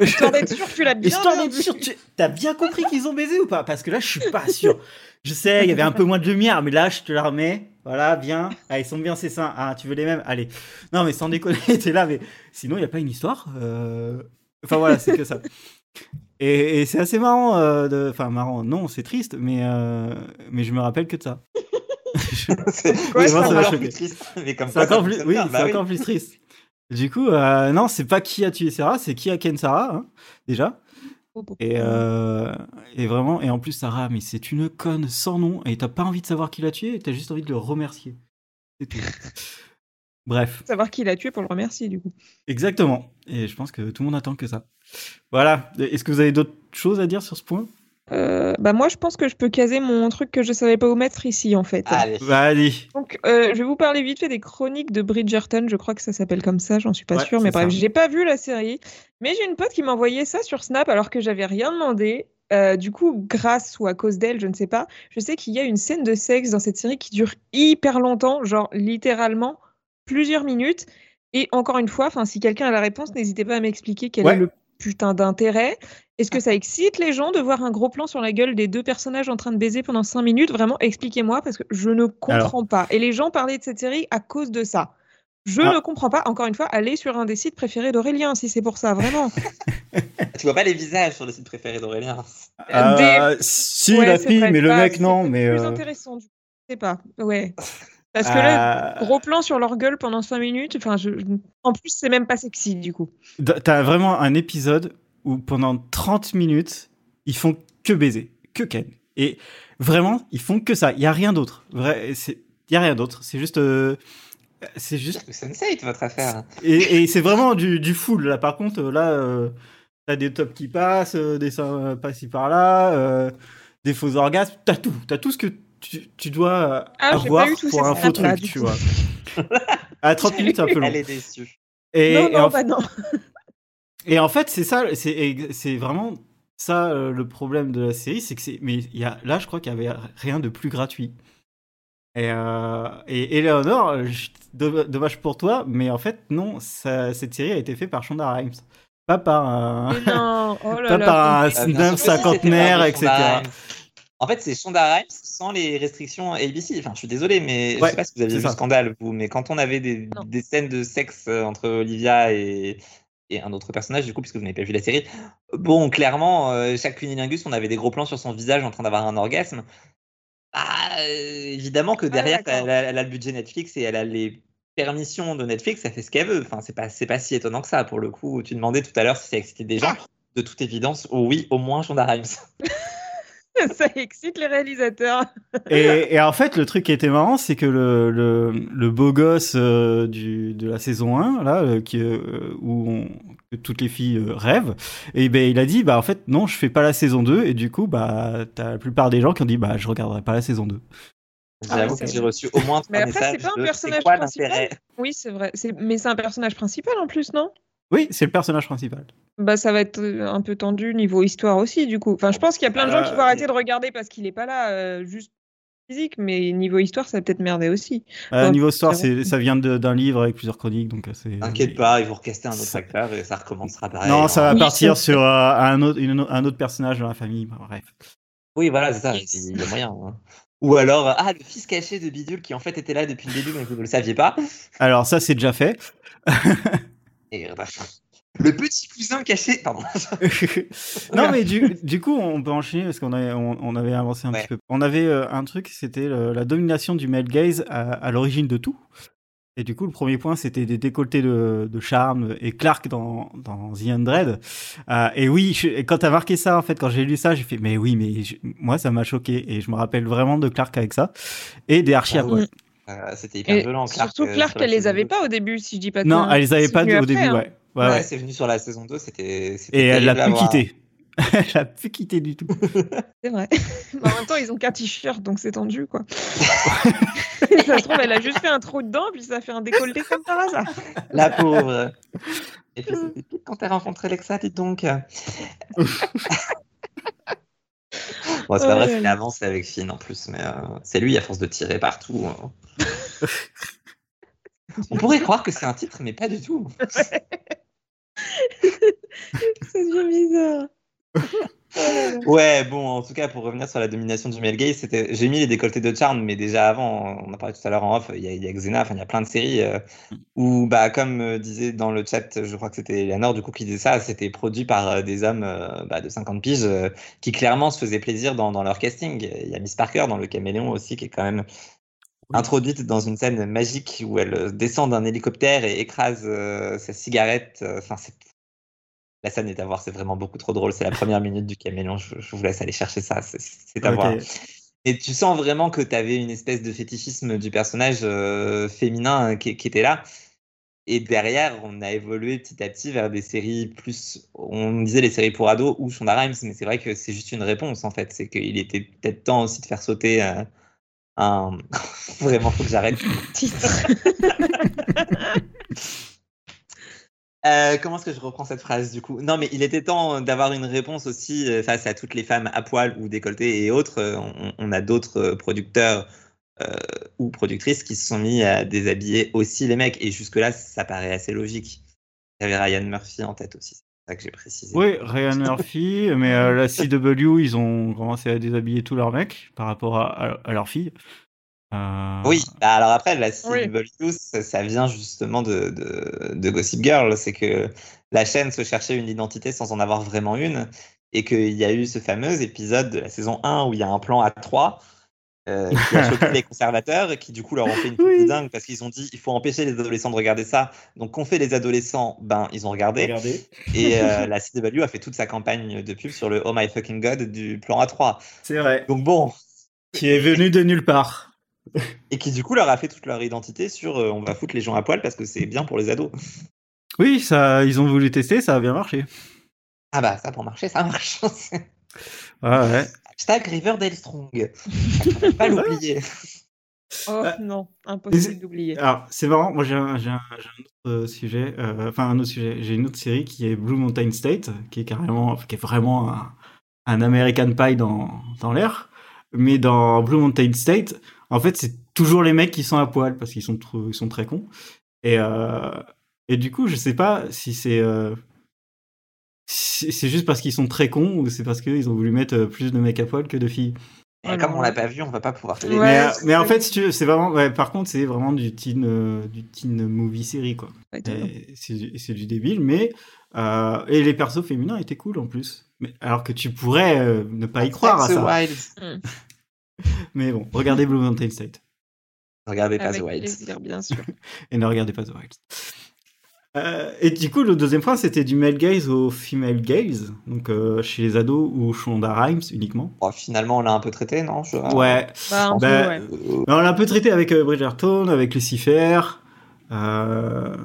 Histoire d'être sûr que tu l'as bien Histoire d'être sûr, tu as bien compris qu'ils ont baisé ou pas? Parce que là, je suis pas sûr. Je sais, il y avait un peu moins de lumière, mais là, je te la remets. Voilà, bien. Ah, ils sont bien, ces seins. Ah, tu veux les mêmes? Allez. Non, mais sans déconner, t'es là, mais sinon, il n'y a pas une histoire. euh, Enfin, voilà, c'est que ça. Et, et c'est assez marrant. euh, de... Enfin, marrant, non, c'est triste, mais, euh, mais je me rappelle que de ça. c'est encore plus triste. Mais comme C'est encore plus, oui, bah oui. encore plus triste. Du coup, euh, non, c'est pas qui a tué Sarah, c'est qui a Ken Sarah, hein, déjà. Et, euh, et vraiment, et en plus, Sarah, mais c'est une conne sans nom, et t'as pas envie de savoir qui l'a tué, et t'as juste envie de le remercier. C'est tout. Bref, Savoir qui l'a tué pour le remercier, du coup. exactement. Et je pense que tout le monde attend que ça. Voilà. Est-ce que vous avez d'autres choses à dire sur ce point? Euh, bah moi, je pense que je peux caser mon truc que je savais pas où mettre ici, en fait. Allez. Allez. Donc, euh, je vais vous parler vite fait des chroniques de Bridgerton. Je crois que ça s'appelle comme ça, j'en suis pas Ouais, sûre. Mais bref, j'ai pas vu la série. Mais j'ai une pote qui m'a envoyé ça sur Snap alors que j'avais rien demandé. Euh, du coup, grâce ou à cause d'elle, je ne sais pas. Je sais qu'il y a une scène de sexe dans cette série qui dure hyper longtemps, genre littéralement plusieurs minutes. Et encore une fois, enfin, si quelqu'un a la réponse, n'hésitez pas à m'expliquer quel Ouais. est le putain d'intérêt. Est-ce que ça excite les gens de voir un gros plan sur la gueule des deux personnages en train de baiser pendant 5 minutes? Vraiment, expliquez-moi parce que je ne comprends pas. Et les gens parlaient de cette série à cause de ça. Je Ah. ne comprends pas. Encore une fois, allez sur un des sites préférés d'Aurélien si c'est pour ça, vraiment. Tu vois pas les visages sur le site préféré d'Aurélien. Euh, Si, Ouais, la c'est fille, mais le mec, c'est non. Mais. plus euh, intéressant, du coup. Je sais pas. Ouais. Parce que là, euh, gros plan sur leur gueule pendant 5 minutes. Enfin, je... en plus, c'est même pas sexy, du coup. T'as vraiment un épisode où pendant 30 minutes, ils font que baiser, que Ken. Et vraiment, ils font que ça. Il y a rien d'autre. Vrai, il y a rien d'autre. C'est juste euh, c'est juste C'est Sense8, votre affaire. et, et c'est vraiment du, du full là. Par contre, là euh, t'as des tops qui passent, euh, des seins par-ci par-là, euh, des faux orgasmes, t'as tout, t'as tout ce que tu, tu dois Ah, avoir pour un faux truc, tu vois. À 30 minutes, c'est un peu long. Elle est déçue. Et, non, et non, en bah non. Et en fait, c'est ça, c'est c'est vraiment ça euh, le problème de la série, c'est que c'est mais il y a là, je crois qu'il y avait rien de plus gratuit. Et, euh, et Eleanor, je- dommage pour toi, mais en fait non, ça- cette série a été faite par Shonda Rhimes, pas par un, Mais non. Oh là pas là. par un c'était cinquantenaire, etc. En fait, c'est Shonda Rhimes sans les restrictions ABC. Enfin, je suis désolé, mais je Ouais, sais pas si vous aviez c'est vu ça. Scandale, vous, mais quand on avait des, scènes de sexe euh, entre Olivia et, et un autre personnage, du coup, puisque vous n'avez pas vu la série, bon, clairement, euh, chaque cunilingus, on avait des gros plans sur son visage en train d'avoir un orgasme. Euh, évidemment que derrière, d'accord. elle, a, elle a le budget Netflix et elle a les permissions de Netflix, elle fait ce qu'elle veut. Enfin, c'est pas, c'est pas si étonnant que ça, pour le coup. Tu demandais tout à l'heure si ça excitait des gens. De toute évidence, oui, au moins Shonda Rhimes. ça excite les réalisateurs. Et, et en fait, le truc qui était marrant, c'est que le, le, le beau gosse euh, du, de la saison 1, là, euh, qui, euh, où on- que toutes les filles euh, rêvent, et ben il a dit, bah en fait, non, je fais pas la saison 2, et du coup, bah, t'as la plupart des gens qui ont dit, bah, je regarderai pas la saison 2. Ah, J'avoue mais que j'ai reçu au moins Mais trois après, c'est pas un personnage principal? Oui, c'est vrai. Mais c'est un personnage principal en plus, non? Oui, c'est le personnage principal. Bah, ça va être euh, un peu tendu niveau histoire aussi, du coup. Enfin, je pense qu'il y a plein de gens qui vont Euh, arrêter de regarder parce qu'il est pas là, euh, juste physique, mais niveau histoire, ça va peut-être merder aussi. Euh, niveau histoire, c'est ça vient de- d'un livre avec plusieurs chroniques, donc c'est. T'inquiète pas, ils vont recaster un autre Ça- acteur et ça recommencera pareil. Non, ça va. Oui, partir c'est- sur euh, un, autre, une- un autre personnage dans la famille. bah, bref. Oui, voilà, c'est ça, Yes. il y a moyen. hein. Ou alors, ah, le fils caché de Bidule qui en fait était là depuis le début mais vous ne le saviez pas. Alors, ça, c'est déjà fait. Et, euh, le petit cousin caché, pardon. non, mais du, du coup, on peut enchaîner parce qu'on avait, on, on avait avancé un Ouais. petit peu. On avait euh, un truc, c'était le- la domination du male gaze à, à l'origine de tout. Et du coup, le premier point, c'était des décolletés de, de charme et Clark dans, dans The Undread. Euh, et oui, je, et quand t'as marqué ça, en fait, quand j'ai lu ça, j'ai fait, mais oui, mais je- moi, ça m'a choqué. Et je me rappelle vraiment de Clark avec ça. Et des archis à Ah poil. Euh, C'était hyper Et violent. Clark, surtout euh, Clark, sur elle les avait 2. pas au début, si je dis pas de Non, elle les avait pas au après, début, hein. ouais. Ouais, Ouais, ouais. c'est venu sur la saison 2, c'était. Et elle l'a plus quitté. elle l'a plus quitté du tout. C'est vrai. Mais en même temps, ils ont qu'un t-shirt, donc c'est tendu, quoi. ça se trouve, elle a juste fait un trou dedans, puis ça a fait un décolleté comme par hasard. La pauvre. Et puis c'était quand t'as rencontré Lexa, dites donc. Bon, c'est pas vrai, c'est là. avancé avec Finn en plus, mais euh, c'est lui à force de tirer partout. hein. On pourrait croire que c'est un titre, mais pas du tout. Ça devient bizarre. Ouais, bon, en tout cas, pour revenir sur la domination du male gaze, c'était... j'ai mis les décolletés de Charm, mais déjà avant, on en parlait tout à l'heure en off, il y a, il y a Xena, enfin, il y a plein de séries euh, où, bah, comme euh, disait dans le chat, je crois que c'était Eleanor, du coup, qui disait ça, c'était produit par euh, des hommes euh, bah, de 50 piges qui clairement se faisaient plaisir dans, dans leur casting. Il y a Miss Parker dans Le Caméléon aussi, qui est quand même introduite dans une scène magique où elle descend d'un hélicoptère et écrase sa cigarette. Enfin, c'est la scène est à voir, c'est vraiment beaucoup trop drôle. C'est la première minute du caméléon. Je, je vous laisse aller chercher ça. C'est à voir. Et tu sens vraiment que tu avais une espèce de fétichisme du personnage euh, féminin qui, qui était là. Et derrière, on a évolué petit à petit vers des séries plus. On disait les séries pour ados ou Shonda Rhimes, mais c'est vrai que c'est juste une réponse en fait. C'est qu'il était peut-être temps aussi de faire sauter euh, un. vraiment, faut que j'arrête. Titre. Euh, comment est-ce que je reprends cette phrase du coup? Non, mais il était temps d'avoir une réponse aussi euh, face à toutes les femmes à poil ou décolletées et autres. Euh, On, a d'autres producteurs ou productrices qui se sont mis à déshabiller aussi les mecs. Et jusque-là, ça paraît assez logique. J'avais Ryan Murphy en tête aussi. C'est ça que j'ai précisé. Oui, Ryan Murphy, mais la CW, ils ont commencé à déshabiller tous leurs mecs par rapport à, à, à leurs filles. Euh, Oui, bah alors après, la Oui. CW, ça, ça vient justement de, de, de Gossip Girl. C'est que la chaîne se cherchait une identité sans en avoir vraiment une. Et qu'il y a eu ce fameux épisode de la saison 1 où il y a un plan à 3 euh, qui a choqué les conservateurs et qui du coup leur ont fait une pub Oui. de dingue parce qu'ils ont dit il faut empêcher les adolescents de regarder ça. Donc qu'ont fait les adolescents? Ben ils ont regardé. Et euh, la CW a fait toute sa campagne de pub sur le Oh my fucking god du plan A3. C'est vrai. Donc bon, Qui est venu de nulle part. Et qui du coup leur a fait toute leur identité sur euh, on va foutre les gens à poil parce que c'est bien pour les ados. Oui, ça, ils ont voulu tester, ça a bien marché. Ah bah ça pour marcher, ça marche. Ah ouais. Hashtag Riverdale Strong. Faut pas l'oublier. Oh Euh, non, impossible d'oublier. Alors, c'est marrant, moi j'ai un, autre euh, sujet, euh, enfin un autre sujet, j'ai une autre série qui est Blue Mountain State, qui est carrément, qui est vraiment un, un American Pie dans, dans l'air. Mais dans Blue Mountain State, en fait, c'est toujours les mecs qui sont à poil parce qu'ils sont, ils sont très cons. Et, euh, et du coup, je sais pas si c'est euh, si c'est juste parce qu'ils sont très cons ou c'est parce qu'ils ont voulu mettre euh, plus de mecs à poil que de filles. Et comme on l'a pas vu, on va pas pouvoir te Ouais. les mais, mais en fait, si c'est vraiment. ouais, par contre, c'est vraiment du teen, euh, du teen movie série, quoi. C'est du, débile, mais. euh, et les persos féminins étaient cool en plus. Mais, alors que tu pourrais euh, ne pas y croire à ça. Wild. Mais bon, regardez Blue Mountain State. Regardez pas Avec The Wild. plaisir, bien sûr. Et ne regardez pas The Wild. Euh, et du coup, le deuxième point, c'était du male gaze au female gaze. Donc, euh, chez les ados ou Shonda Rhimes uniquement. Bon, finalement, on l'a un peu traité, non? Je- Ouais. Bah, Bah, ouais. Euh, on l'a un peu traité avec euh, Bridgerton, avec Lucifer. euh,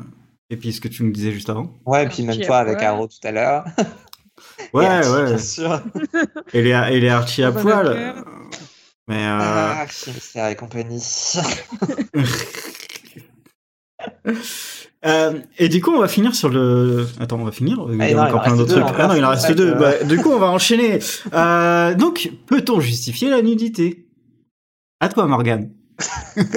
et puis ce que tu nous disais juste avant. Ouais, et puis même toi avec. Arrow tout à l'heure. Ouais, Archie, ouais. Bien sûr. Et les, et les Archie à poil. Mais euh, Ah, Mystère et compagnie. euh, et du coup, on va finir sur le. Attends, on va finir. Il y Ah, a non, il encore en plein reste d'autres deux trucs. Ah non, il en reste deux. que- Bah, du coup, on va enchaîner. Euh, donc, peut-on justifier la nudité? À toi, Morgane.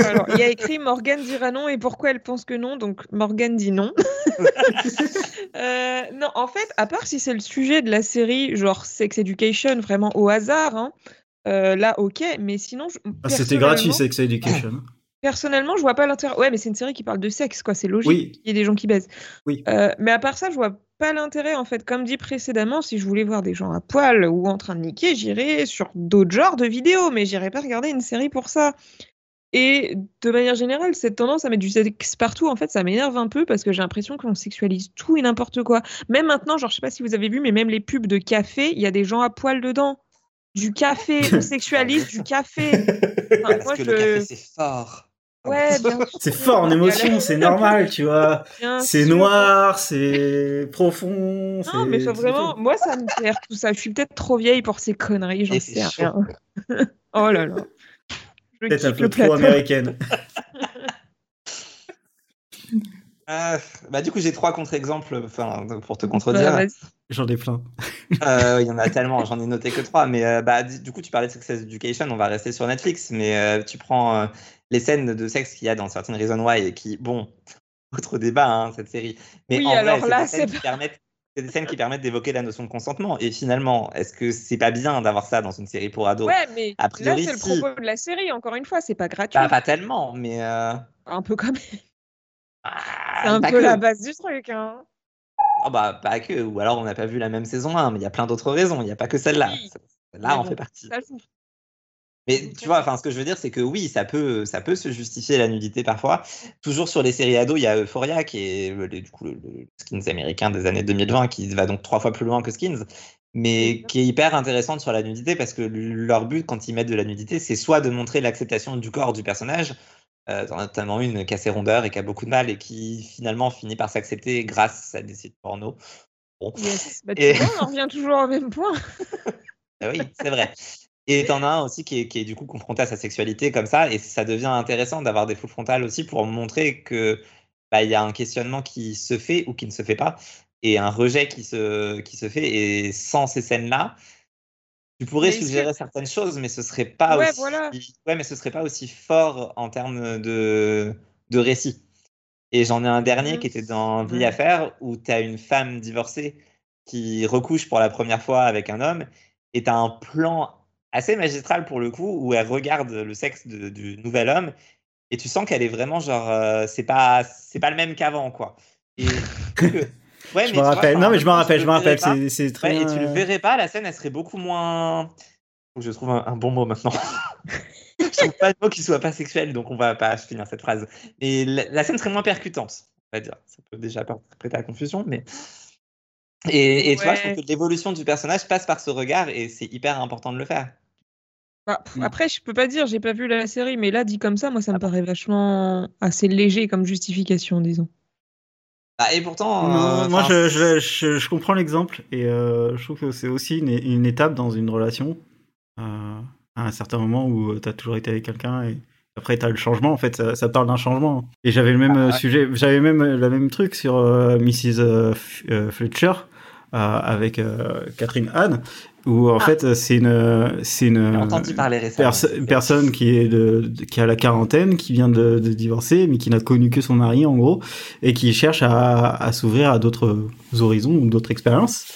Alors, il y a écrit Morgane dira non et pourquoi elle pense que non, donc Morgane dit non. Euh, non, en fait, à part si c'est le sujet de la série, genre Sex Education, vraiment au hasard, hein, euh, là, ok, mais sinon. je- Ah, C'était gratuit, Sex Education. Personnellement, je vois pas l'intérêt. Ouais, mais c'est une série qui parle de sexe, quoi, c'est logique Oui. qu'il y ait des gens qui baisent. Oui. Euh, mais à part ça, je vois pas l'intérêt, en fait. Comme dit précédemment, si je voulais voir des gens à poil ou en train de niquer, j'irais sur d'autres genres de vidéos, mais j'irais pas regarder une série pour ça. Et de manière générale, cette tendance à mettre du sexe partout, en fait, ça m'énerve un peu parce que j'ai l'impression qu'on sexualise tout et n'importe quoi. Même maintenant, genre, je sais pas si vous avez vu, mais même les pubs de café, il y a des gens à poil dedans. Du café, on sexualise du café. Enfin, Parce moi, que je- le café, c'est fort. Ouais, C'est fort en émotion, c'est normal, tu vois. C'est noir, c'est profond. Non, mais vraiment, moi, ça me perd tout ça. Je suis peut-être trop vieille pour ces conneries, j'en sais rien. oh là là. Peut-être un peu trop américaine. Euh, bah, du coup, j'ai trois contre-exemples enfin, pour te contredire. J'en ai plein. Euh, Il y en a tellement, j'en ai noté que trois. Mais euh, bah, du coup, tu parlais de Sex Education, on va rester sur Netflix. Mais euh, tu prends euh, les scènes de sexe qu'il y a dans certaines Reason Why et qui, bon, autre débat, hein, cette série. Mais Oui, en alors là, des scènes c'est qui permettent. C'est des scènes qui permettent d'évoquer la notion de consentement. Et finalement, est-ce que c'est pas bien d'avoir ça dans une série pour ados? Ouais, mais A là, priori, c'est le si. propos de la série, encore une fois, c'est pas gratuit. Bah, Pas tellement, mais. euh, Un peu quand même. Ah, C'est un peu que. la base du truc. Hein. Oh, bah, pas que. Ou alors, on n'a pas vu la même saison 1, mais il y a plein d'autres raisons. Il n'y a pas que celle-là. Oui. Celle-là Mais en bon, fait partie. Ça joue. Mais tu vois, enfin, ce que je veux dire, c'est que oui, ça peut, ça peut se justifier la nudité parfois. Toujours sur les séries ados, il y a Euphoria, qui est le- du coup, le, le Skins américain des années 2020, qui va donc trois fois plus loin que Skins, mais qui est hyper intéressante sur la nudité parce que leur but, quand ils mettent de la nudité, c'est soit de montrer l'acceptation du corps du personnage, euh, t'en as notamment une qui a ses rondeurs et qui a beaucoup de mal et qui finalement finit par s'accepter grâce à des sites porno. Bon. Yes. Bah, Et- vois, on en revient toujours au même point. Ah oui, c'est vrai. Et t'en as un aussi qui est, qui est du coup confronté à sa sexualité comme ça, et ça devient intéressant d'avoir des full frontales aussi pour montrer que bah, il y a un questionnement qui se fait ou qui ne se fait pas, et un rejet qui se, qui se fait. Et sans ces scènes-là, tu pourrais que- suggérer certaines choses, mais ce serait pas Ouais, aussi, voilà. ouais, mais ce serait pas aussi fort en termes de, de récit. Et j'en ai un dernier Mhm. qui était dans Vie à faire, où tu as une femme divorcée qui recouche pour la première fois avec un homme, et tu as un plan assez magistral pour le coup, où elle regarde le sexe de- du nouvel homme, et tu sens qu'elle est vraiment genre, euh, c'est pas, c'est pas le même qu'avant, quoi. Et ouais, Je mais me rappelle. Non, mais je me rappelle, le je me rappelle. C'est c'est très. Ouais, et tu le euh, verrais pas, la scène, elle serait beaucoup moins. Faut que je trouve un, un bon mot maintenant. je trouve pas de mot qui soit pas sexuel, donc on va pas finir cette phrase. Et la, la scène serait moins percutante, on va dire. Ça peut déjà prêter à confusion, mais. Et, et tu vois, je trouve que l'évolution du personnage passe par ce regard, et c'est hyper important de le faire. Bah, pff, Mm. Après, je peux pas dire, j'ai pas vu la série, mais là, dit comme ça, moi, ça Ah me paraît vachement assez léger comme justification, disons. Bah, et pourtant. Non, euh, moi, je, je, je, je comprends l'exemple et euh, je trouve que c'est aussi une, une étape dans une relation. euh, à un certain moment où tu as toujours été avec quelqu'un et après tu as le changement. En fait, ça, ça parle d'un changement. Et j'avais le même Ah, ouais. sujet, j'avais même le même truc sur euh, Mrs. euh, Fletcher euh, avec Catherine Hahn où en Ah. fait c'est une, c'est une. Perso- personne qui est de, qui a la quarantaine, qui vient de, de divorcer, mais qui n'a connu que son mari en gros, et qui cherche à, à s'ouvrir à d'autres horizons ou d'autres expériences.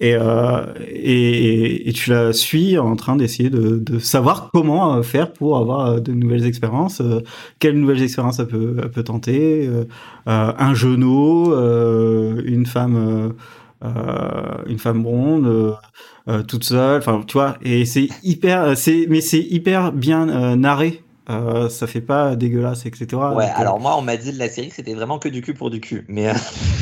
Et, euh, et, et tu la suis en train d'essayer de, de savoir comment euh, faire pour avoir euh, de nouvelles expériences, euh, quelles nouvelles expériences elle peut, elle peut tenter, euh, euh, un genou, euh, une femme, euh, euh, une femme blonde. euh, euh, toute seule, enfin tu vois, et c'est hyper, c'est mais c'est hyper bien euh, narré, euh, ça fait pas dégueulasse, etc. Ouais, Donc, euh, alors moi, on m'a dit de la série que c'était vraiment que du cul pour du cul. Mais euh,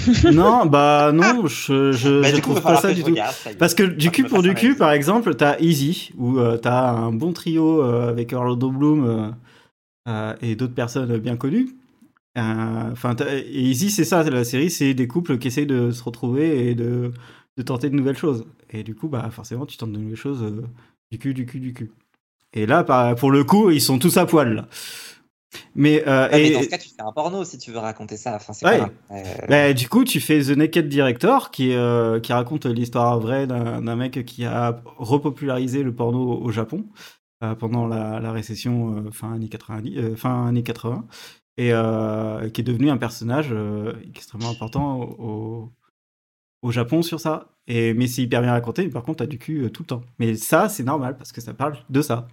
non, bah non, je je, bah, je coup, trouve pas ça du tout. regarde, ça. Parce que du cul pour du cul, par exemple, t'as Easy, où euh, t'as un bon trio euh, avec Orlando Bloom euh, euh, et d'autres personnes bien connues. Euh, Enfin, Easy, c'est ça, la série, c'est des couples qui essayent de se retrouver et de, de tenter de nouvelles choses. Et du coup, bah forcément, tu tentes de nouvelles choses euh, du cul, du cul, du cul. Et là, pour le coup, ils sont tous à poil. Là. Mais, euh, Ouais, mais dans ce cas, tu fais un porno si tu veux raconter ça. Enfin, Ouais. euh, bah, du coup, tu fais The Naked Director, qui, qui raconte l'histoire vraie d'un mec qui a repopularisé le porno au Japon pendant la, la récession fin, années 90, euh, fin années 80, et euh, qui est devenu un personnage euh, extrêmement important au, au- Japon sur ça. Et, mais c'est hyper bien raconté, par contre, t'as du cul euh, tout le temps. Mais ça, c'est normal, parce que ça parle de ça.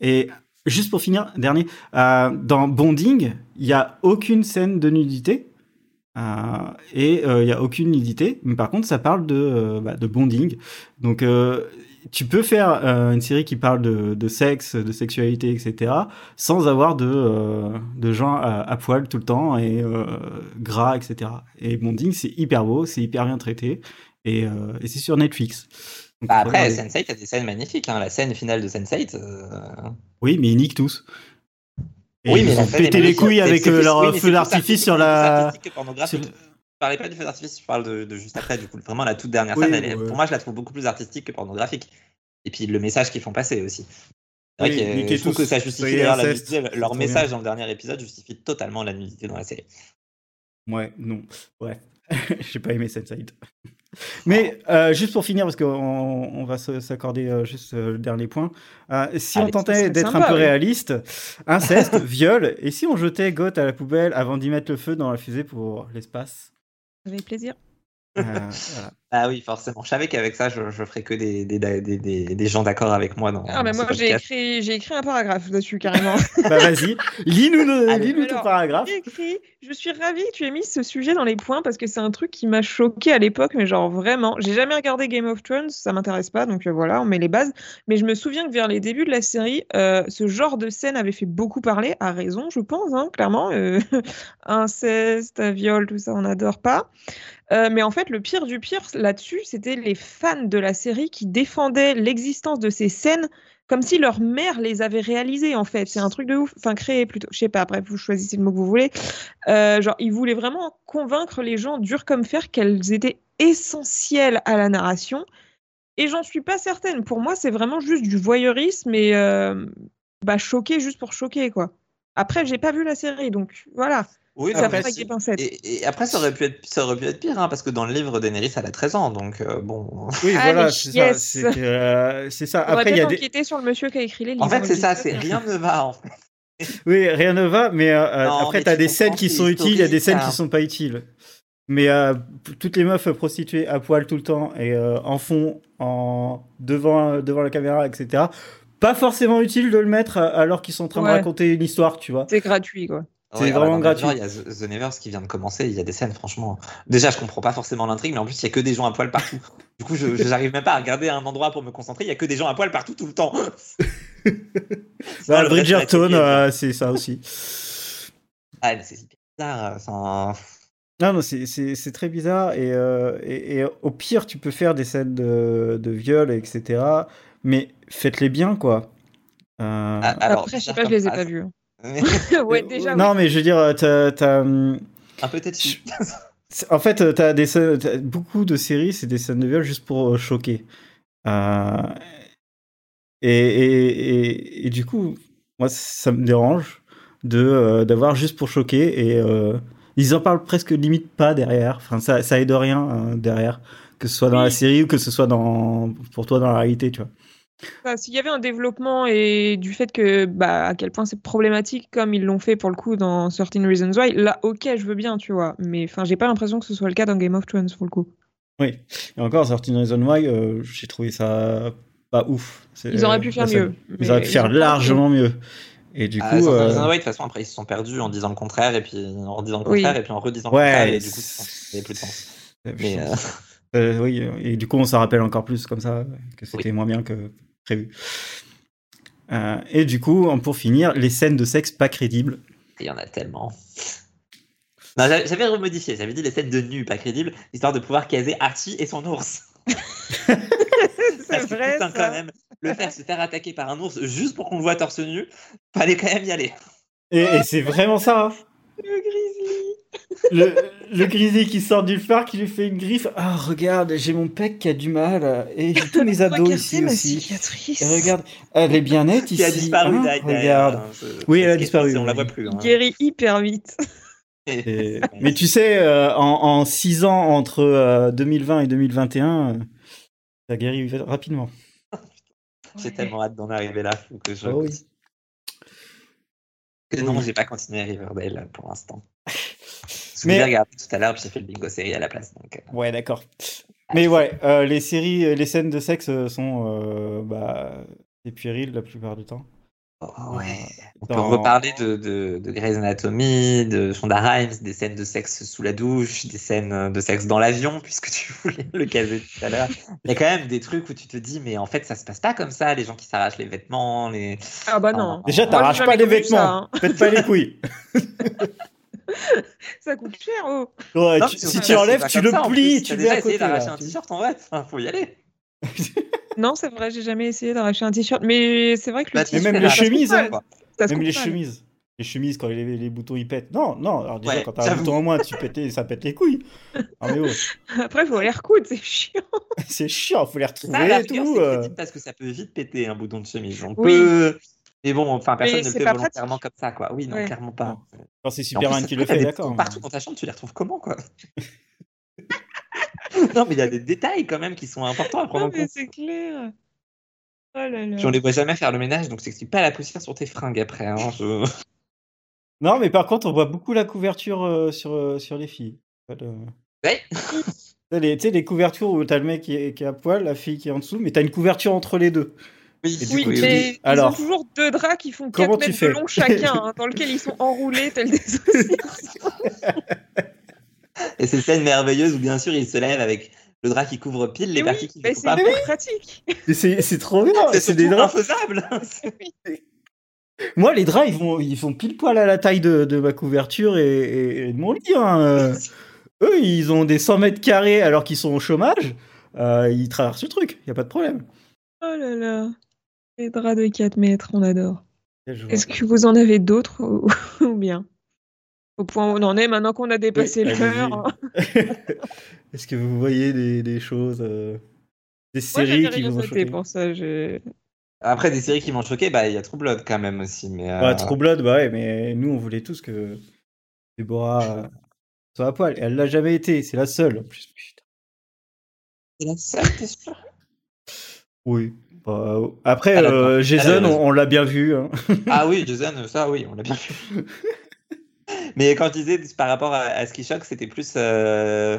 Et juste pour finir, dernier, euh, dans Bonding, il n'y a aucune scène de nudité. Euh, et il n'y a aucune nudité, mais par contre ça parle de, euh, bah, de bonding. Donc euh, tu peux faire euh, une série qui parle de, de, sexe, de sexualité, etc., sans avoir de, euh, de gens à, à, poil tout le temps et euh, gras, etc. Et Bonding, c'est hyper beau, c'est hyper bien traité, et, et c'est sur Netflix. Donc, bah après, Sense8 a des scènes magnifiques. Hein. La scène finale de Sense8. Oui, mais ils niquent tous. Et oui, ils mais ont pété les couilles avec leur feu d'artifice sur la. Sur... Je parlais pas du feu d'artifice, je parle de, de, juste après, du coup, vraiment la toute dernière scène. Elle, pour moi, je la trouve beaucoup plus artistique que pornographique. Et puis le message qu'ils font passer aussi. C'est vrai oui, que je trouve que ça justifie d'ailleurs la nudité. Leur message bien. dans le dernier épisode justifie totalement la nudité dans la série. Ouais, non. Bref. J'ai pas aimé cette side. Mais euh, juste pour finir, parce qu'on on va s'accorder euh, juste euh, le dernier point, euh, si Allez, on tentait d'être un peu réaliste, inceste, viol, et si on jetait Goth à la poubelle avant d'y mettre le feu dans la fusée pour l'espace? Avec plaisir. Euh, voilà. Ah oui, forcément. Je savais qu'avec ça, je, je ferais que des, des, des, des, des gens d'accord avec moi. Dans, ah, mais moi, j'ai écrit, j'ai écrit un paragraphe dessus, carrément. bah, vas-y, lis-nous, lis -nous ton paragraphe. J'ai écrit Je suis ravie que tu aies mis ce sujet dans les points parce que c'est un truc qui m'a choqué à l'époque, mais genre vraiment. J'ai jamais regardé Game of Thrones, ça m'intéresse pas, donc euh, voilà, on met les bases. Mais je me souviens que vers les débuts de la série, euh, ce genre de scène avait fait beaucoup parler, à raison, je pense, hein, clairement. Euh, inceste, viol, tout ça, on n'adore pas. Euh, mais en fait, le pire du pire là-dessus, c'était les fans de la série qui défendaient l'existence de ces scènes comme si leur mère les avait réalisées, en fait. C'est un truc de ouf. Enfin, créé plutôt. Je sais pas, après, vous choisissez le mot que vous voulez. Euh, genre, ils voulaient vraiment convaincre les gens durs comme fer qu'elles étaient essentielles à la narration. Et j'en suis pas certaine. Pour moi, c'est vraiment juste du voyeurisme et euh, bah, juste pour choquer, quoi. Après, j'ai pas vu la série, donc voilà. Oui, ça après, et, et, après, ça aurait pu être, ça aurait pu être pire, hein, parce que dans le livre, Daenerys, elle a 13 ans, donc euh, bon. Oui, ah, voilà, c'est yes. ça. C'est euh, ça. On après, il y a des. sur le monsieur qui a écrit les livres. En fait, c'est ça, c'est rien ne va, en fait. Oui, rien ne va, mais euh, non, après, tu as des scènes qui sont utiles, il y a des scènes hein. qui sont pas utiles. Mais euh, toutes les meufs prostituées à poil tout le temps et euh, en fond, en devant, devant la caméra, etc. Pas forcément utile de le mettre alors qu'ils sont en train ouais. de raconter une histoire, tu vois. C'est gratuit, quoi. C'est ouais, vraiment gratuit. Il y a The Nevers qui vient de commencer. Il y a des scènes, franchement. Déjà, je comprends pas forcément l'intrigue, mais en plus, il y a que des gens à poil partout. du coup, je n'arrive même pas à regarder un endroit pour me concentrer. Il y a que des gens à poil partout tout le temps. bah, Bridgerton, euh, c'est ça aussi. Ah, mais c'est bizarre. Enfin... Non, non, c'est très bizarre. Et, euh, et, et, au pire, tu peux faire des scènes de, de viol, etc. Mais faites-les bien, quoi. Euh... Alors, Après, je sais pas, je les ai pas vus. ouais, déjà, non, oui. mais je veux dire, t'as. as... Un peu tête En fait, t'as des scènes, as beaucoup de séries, c'est des scènes de viol juste pour choquer. Euh... Et, et, et, du coup, moi, ça me dérange de euh, d'avoir juste pour choquer et euh, ils en parlent presque limite pas derrière. Enfin, ça, ça aide rien hein, derrière, que ce soit dans oui. la série ou que ce soit dans pour toi dans la réalité, tu vois. Bah, S'il y avait un développement et du fait que bah, à quel point c'est problématique comme ils l'ont fait pour le coup dans Certain Reasons Why, là ok je veux bien tu vois, mais enfin j'ai pas l'impression que ce soit le cas dans Game of Thrones pour le coup. Oui, et encore Certain Reasons Why, euh, j'ai trouvé ça pas ouf. Ils auraient pu faire ça, mieux. Ils auraient pu faire largement mieux. Et du ah, coup, euh... Reasons Why, de toute façon après ils se sont perdus en disant le contraire et puis en disant le contraire oui. et puis en redisant ouais, le contraire et du coup ça n'avait plus de sens. Mais, euh... Euh, oui, et du coup on s'en rappelle encore plus comme ça que c'était oui. moins bien que prévu. Euh, et du coup, pour finir, les scènes de sexe pas crédibles. Il y en a tellement. J'avais remodifié, j'avais dit les scènes de nu pas crédibles, histoire de pouvoir caser Archie et son ours. c'est vrai. Putain, quand même, le faire se faire attaquer par un ours juste pour qu'on le voit torse nu, fallait quand même y aller. Et, et c'est vraiment ça. Hein. Le grizzly. Le, grizzly qui sort du phare, qui lui fait une griffe. Ah, oh, regarde, j'ai mon pec qui a du mal. Et j'ai tous mes ados ici aussi. Et regarde, elle est bien nette ici. Qui a disparu hein, derrière. Regarde. Hein, oui, elle a disparu. On la voit plus. Hein. Guérit hyper vite. Et... Mais tu sais, euh, en 6 ans entre euh, 2020 et 2021, euh, ça guérit rapidement. J'ai ouais. tellement hâte d'en arriver là que je. Oh, oui. Que non, j'ai pas continué Riverdale pour l'instant. Mais j'ai regardé tout à l'heure, puis j'ai fait le bingo série à la place. Donc, euh... Ouais, d'accord. Mais ouais, euh, les séries, les scènes de sexe sont euh, bah, des puériles la plupart du temps. Oh, ouais. On peut reparler de, de, de Grey's Anatomy, de Shonda Rhimes, des scènes de sexe sous la douche, des scènes euh, de sexe dans l'avion, puisque tu voulais le caser tout à l'heure. Il y a quand même des trucs où tu te dis, mais en fait, ça se passe pas comme ça, les gens qui s'arrachent les vêtements, les. Ah bah non. Déjà, t'arraches pas les connu ça, vêtements. hein. Faites pas les couilles. Ça coûte cher, oh. Ouais, Non, tu- mais si tu enlèves, tu le ça, plies, plus. tu le mets à essayé côté. d'arracher un t-shirt en vrai, Enfin, faut y aller. Non, c'est vrai, j'ai jamais essayé d'arracher un t-shirt. Mais c'est vrai que le Bah, tu Mais même les chemises, hein. Même les mal. chemises. Les chemises, quand les, les boutons ils pètent. Non, non, alors déjà, Ouais, quand t'as un bouton en moins, tu pètes ça pète les couilles. Ah, mais oh, Après, il faut les recoudre, c'est chiant. c'est chiant, faut les retrouver Ça, à la et tout. euh. parce que ça peut vite péter un bouton de chemise. On Oui. peut. Mais bon, enfin, personne Mais ne le fait volontairement pratique. comme ça, quoi. Oui, non, Ouais. clairement pas. Quand c'est Superman qui le fait, d'accord. boutons Partout dans ta chambre, tu les retrouves comment, quoi? Non, mais il y a des détails quand même qui sont importants à prendre Non, en mais compte. c'est clair. Oh là là. Puis on les voit jamais faire le ménage, donc c'est pas la poussière sur tes fringues après. Hein. je- Non, mais par contre, on voit beaucoup la couverture euh, sur, euh, sur les filles. Ouais. Tu sais, les couvertures où t'as le mec qui est, qui est à poil, la fille qui est en dessous, mais t'as une couverture entre les deux. Oui, Oui, coup, mais ils alors, ont toujours deux draps qui font 4 comment tu mètres de long chacun, hein, dans lequel ils sont enroulés tels des. Et ces scènes merveilleuses où bien sûr il se lève avec le drap qui couvre pile les Mais parties oui, qui ne c'est pas. hyper pratique. C'est c'est trop bien, C'est c'est des draps. infaisable. Moi, les draps, ils vont, ils font pile poil à la taille de, de ma couverture et, de mon lit. hein. Euh, Eux, ils ont des 100 mètres carrés alors qu'ils sont au chômage. Euh, ils traversent le truc, il a pas de problème. Oh là là. Les draps de 4 mètres, on adore. Est-ce que vous en avez d'autres ou, ou bien? Au point où on en est, maintenant qu'on a dépassé Oui, l'heure. Est-ce que vous voyez des, des choses, euh, des séries qui vous ont noté choqué? pour ça. je- Après des séries qui m'ont choqué, bah il y a True Blood quand même aussi, mais. euh, Ouais, True Blood, bah ouais, mais nous, on voulait tous que Déborah euh, soit à poil. Et elle l'a jamais été, c'est la seule. En plus, putain. C'est la seule, t'es sûr? Oui. Bah, après, Elle a euh. Jason, Elle a on, l'a bien vu. hein. Ah oui, Jason, ça oui, on l'a bien vu. Mais quand je disais par rapport à, à ce qui choque, c'était plus euh,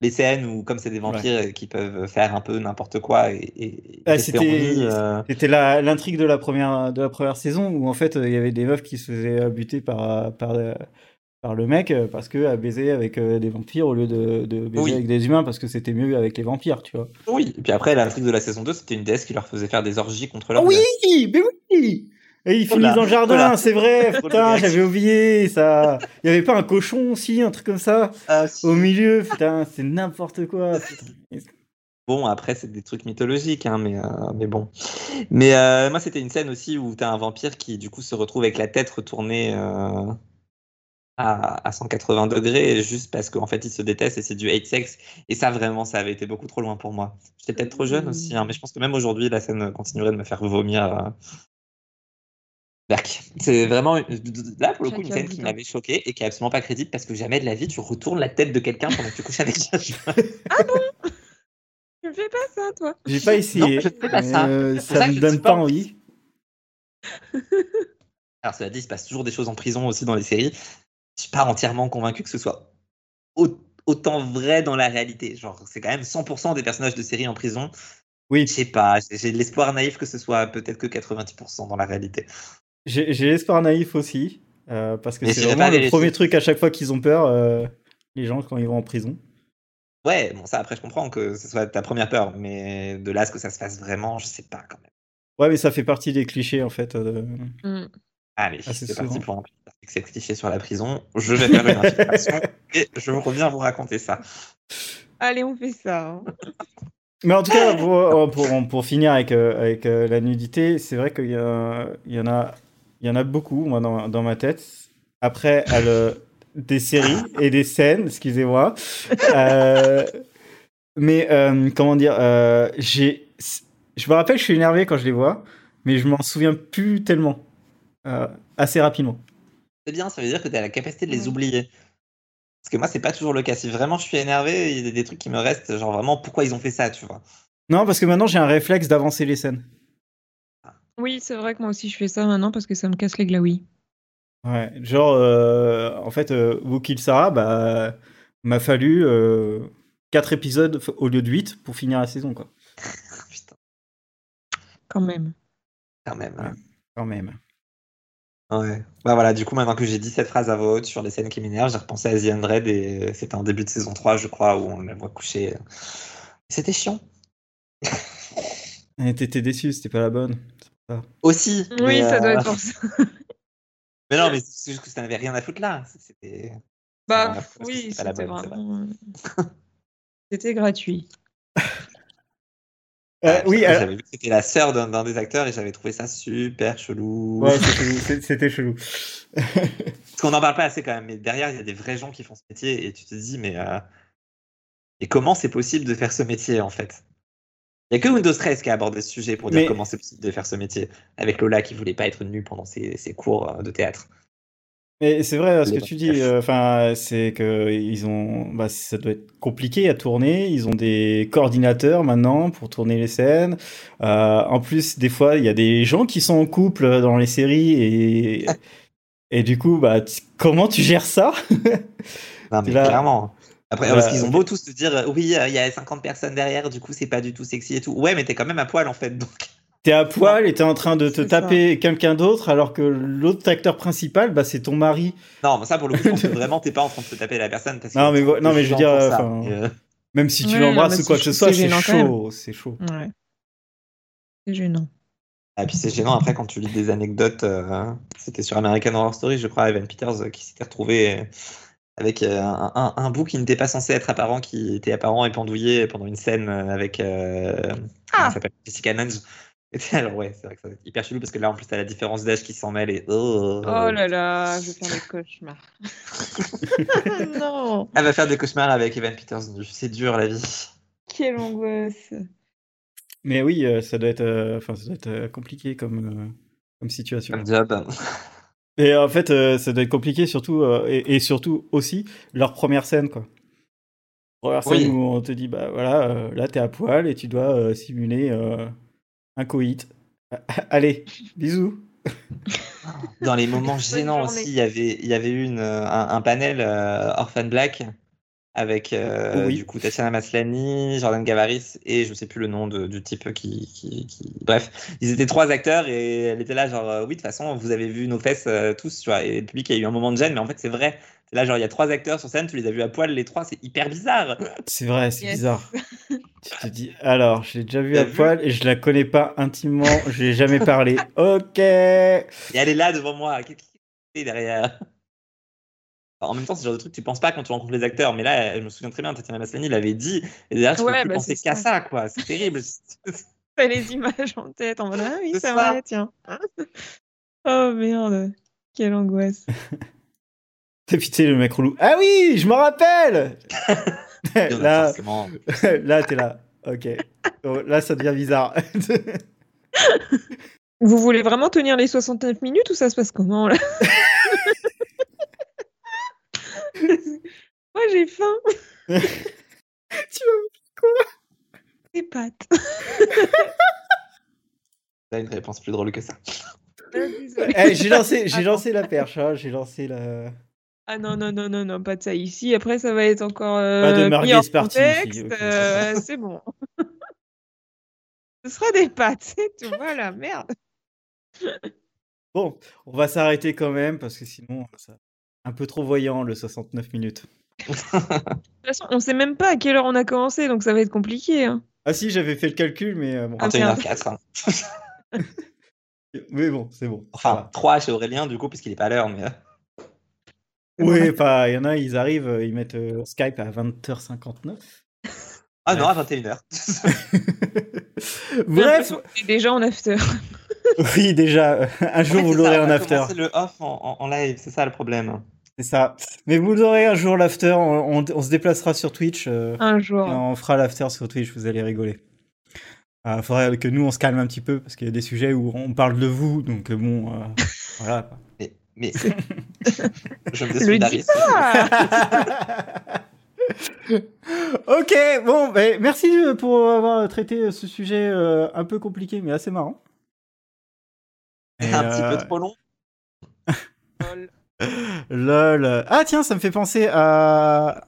les scènes où, comme c'est des vampires euh, qui peuvent faire un peu n'importe quoi et, Ah, c'était- euh, l'intrigue de la première de la première saison où en fait euh, il y avait des meufs qui se faisaient euh, buter par par euh, par le mec euh, parce que à baiser avec euh, des vampires au lieu de, de baiser Oui. avec des humains parce que c'était mieux avec les vampires, tu vois. Oui, et puis après, l'intrigue de la saison 2, c'était une déesse qui leur faisait faire des orgies contre leur oui, mais oui. Et ils finissent dans le jardin, c'est vrai. Putain, j'avais oublié ça. Il y avait pas un cochon aussi, un truc comme ça Ah, si. au milieu. Putain, c'est n'importe quoi. Bon, après, c'est des trucs mythologiques, hein, mais, euh, mais bon. Mais euh, moi, c'était une scène aussi où tu as un vampire qui, du coup, se retrouve avec la tête retournée euh, à, à 180 degrés, juste parce qu'en fait, il se déteste et c'est du hate sex. Et ça, vraiment, ça avait été beaucoup trop loin pour moi. J'étais peut-être trop jeune aussi, hein, mais je pense que même aujourd'hui, la scène continuerait de me faire vomir. euh. C'est vraiment, une- là, pour le coup, une Chacun scène dit qui m'avait choqué et qui est absolument pas crédible parce que jamais de la vie, tu retournes la tête de quelqu'un pendant que tu couches avec quelqu'un. Tu me fais pas ça, toi? J'ai pas essayé. Non, je fais pas ça. euh, ça ça me donne pas. envie. Alors, cela dit, il se passe toujours des choses en prison aussi dans les séries. Je suis pas entièrement convaincu que ce soit au- autant vrai dans la réalité. Genre, c'est quand même 100% des personnages de séries en prison. Oui, Je sais pas, j'ai- de l'espoir naïf que ce soit peut-être que 90% dans la réalité. j'ai l'espoir naïf aussi. euh, parce que c'est vraiment le premier truc à chaque fois qu'ils ont peur, euh, les gens quand ils vont en prison. Ouais, bon, ça après, je comprends que ce soit ta première peur, mais de là à ce que ça se fasse vraiment, je sais pas quand même. Ouais, mais ça fait partie des clichés en fait. euh, Hmm. Allez, Assez c'est parti pour un petit cliché sur la prison. Je vais faire une infiltration et je reviens vous raconter ça. Allez, on fait ça. hein. Mais en tout cas, pour, euh, pour, pour finir avec, euh, avec euh, la nudité, c'est vrai qu'il y, a- il y, en a- il y en a beaucoup, moi, dans, dans ma tête. Après, elle, euh, des séries et des scènes, excusez-moi. Euh, mais, euh, comment dire, euh, j'ai, je me rappelle, je suis énervé quand je les vois, mais je m'en souviens plus tellement. Euh, assez rapidement. C'est bien, ça veut dire que tu as la capacité de les oublier. Parce que moi, c'est pas toujours le cas. Si vraiment je suis énervé, il y a des trucs qui me restent, genre vraiment pourquoi ils ont fait ça, tu vois? Non, parce que maintenant, j'ai un réflexe d'avancer les scènes. Oui, c'est vrai que moi aussi je fais ça maintenant parce que ça me casse les glaouis. Ouais, genre, euh, en fait, euh, Wookiee Sarah, bah, m'a fallu 4 épisodes f- au lieu de 8 pour finir la saison, quoi. Putain, Quand même. quand même. hein. Quand même. Ouais. Bah voilà, du coup, maintenant que j'ai dit cette phrase à voix haute sur les scènes qui m'énervent, j'ai repensé à The Undread et c'était en début de saison 3, je crois, où on la voit coucher. C'était chiant. Et T'étais déçu, c'était pas la bonne. Aussi. Oui, ça doit euh, être pour ça. Mais non, mais c'est juste que ça n'avait rien à foutre là. C'était. Bah oui, c'était vraiment. euh, C'était gratuit. Euh, Ah, oui, alors- J'avais vu que c'était la sœur d'un des acteurs et j'avais trouvé ça super chelou. ouais, c'était- chelou. Parce qu'on n'en parle pas assez quand même, mais derrière, il y a des vrais gens qui font ce métier et tu te dis, mais. euh, Et comment c'est possible de faire ce métier en fait? Il n'y a que Windows 13 qui a abordé ce sujet pour dire Mais- comment c'est possible de faire ce métier. Avec Lola qui voulait pas être nue pendant ses, ses cours euh, de théâtre. Mais c'est vrai ce que tu dis. euh, Enfin, c'est que ils ont, bah, ça doit être compliqué à tourner. Ils ont des coordinateurs maintenant pour tourner les scènes. Euh, en plus, des fois, il y a des gens qui sont en couple dans les séries et et du coup, bah, comment tu gères ça? Non, mais Là- clairement. Après, parce qu'ils ont beau tous te dire, oui, il y a 50 personnes derrière, du coup, c'est pas du tout sexy et tout. Ouais, mais t'es quand même à poil en fait. Donc... T'es à poil et t'es en train de te taper quelqu'un d'autre alors que l'autre acteur principal, bah, c'est ton mari. Non, mais ça, pour le coup, je pense que vraiment, t'es pas en train de te taper la personne. Parce Non, mais non, mais je veux dire, euh, Même si tu l'embrasses ou quoi que ce soit, c'est chaud, c'est chaud. Ouais. C'est gênant. Et puis c'est gênant après quand tu lis des anecdotes. euh, C'était sur American Horror Story, je crois, Evan Peters euh, qui s'était retrouvé avec euh, un, un- un bout qui n'était pas censé être apparent, qui était apparent et pendouillé pendant une scène avec euh, Ah. Jessica Lange. Alors ouais, c'est vrai que ça va être hyper chelou parce que là en plus t'as la différence d'âge qui s'en mêle et oh, Oh là là, je vais faire des cauchemars. non, Elle va faire des cauchemars avec Evan Peters nu. C'est dur la vie. quelle angoisse. Mais oui, euh, ça doit être, euh, enfin, ça doit être compliqué comme, euh, comme situation. Comme job. Et en fait, euh, ça doit être compliqué surtout, euh, et, et surtout aussi leur première scène, quoi. Première scène Oui. où on te dit, bah voilà, euh, là t'es à poil et tu dois euh, simuler un coït. Allez, bisous. Dans les moments gênants aussi, il y avait, il y avait eu une, un, un panel euh, Orphan Black avec euh, Oui. du coup Tatiana Maslany, Jordan Gavaris et je sais plus le nom de- du type qui, qui, qui- Bref, ils étaient trois acteurs et elle était là genre euh, oui de toute façon vous avez vu nos fesses euh, tous tu vois et le public a eu un moment de gêne mais en fait c'est vrai. Là genre il y a trois acteurs sur scène, tu les as vus à poil les trois, c'est hyper bizarre. C'est vrai, c'est Yes. bizarre. tu te dis, alors, je l'ai déjà vu à vu poil et je la connais pas intimement, je l'ai jamais parlé. Ok. Et elle est là devant moi, qu'est-ce qui est derrière? Enfin, En même temps, c'est le genre de truc que tu penses pas quand tu rencontres les acteurs, mais là, je me souviens très bien, Tatiana Maslany l'avait dit, et derrière, je Ouais, peux plus bah, penser c'est qu'à ça. ça, quoi. C'est terrible. T'as les images en tête en mode Ah oui, ça. vrai, tiens. oh merde, quelle angoisse. Et puis tu sais, le mec relou. Ah oui, je me rappelle Là, là t'es là. Ok. Oh, là, ça devient bizarre. Vous voulez vraiment tenir les 69 minutes ou ça se passe comment là Moi j'ai faim. tu Des pâtes. T'as une réponse plus drôle que ça. Désolée. Eh, j'ai lancé, j'ai lancé la perche, hein, j'ai lancé la. Ah non, non, non, non, non, pas de ça ici. Après, ça va être encore euh, Pas de mis party contexte. ici, ok. euh, c'est bon. Ce sera des pâtes, c'est tout. Voilà, merde. Bon, on va s'arrêter quand même parce que sinon, ça... un peu trop voyant le 69 minutes. De toute façon, on sait même pas à quelle heure on a commencé, donc ça va être compliqué. hein. Ah si, j'avais fait le calcul, mais euh, bon. Ah, merde. 21h04. hein. Mais bon, c'est bon. Enfin, va. 3 chez Aurélien, du coup, puisqu'il est pas à l'heure, mais. Euh, Oui, pas. Il y en a, ils arrivent, euh, ils mettent euh, Skype à 20h59. Ah non, à 21h. J'ai Bref, déjà en after. oui, déjà, un jour vous l'aurez en after. C'est le off en, en- en live, c'est ça le problème. C'est ça. Mais vous l'aurez un jour l'after. On, on- on se déplacera sur Twitch. euh, Un et jour. on fera l'after sur Twitch. Vous allez rigoler. Il faudrait que nous on se calme un petit peu parce qu'il y a des sujets où on parle de vous. Donc euh, bon, euh, voilà. Mais. je me désolidarise. ok, bon, ben, merci euh, pour avoir traité ce sujet euh, un peu compliqué mais assez marrant. Et, un petit euh, peu trop long. Lol. Ah tiens, ça me fait penser à.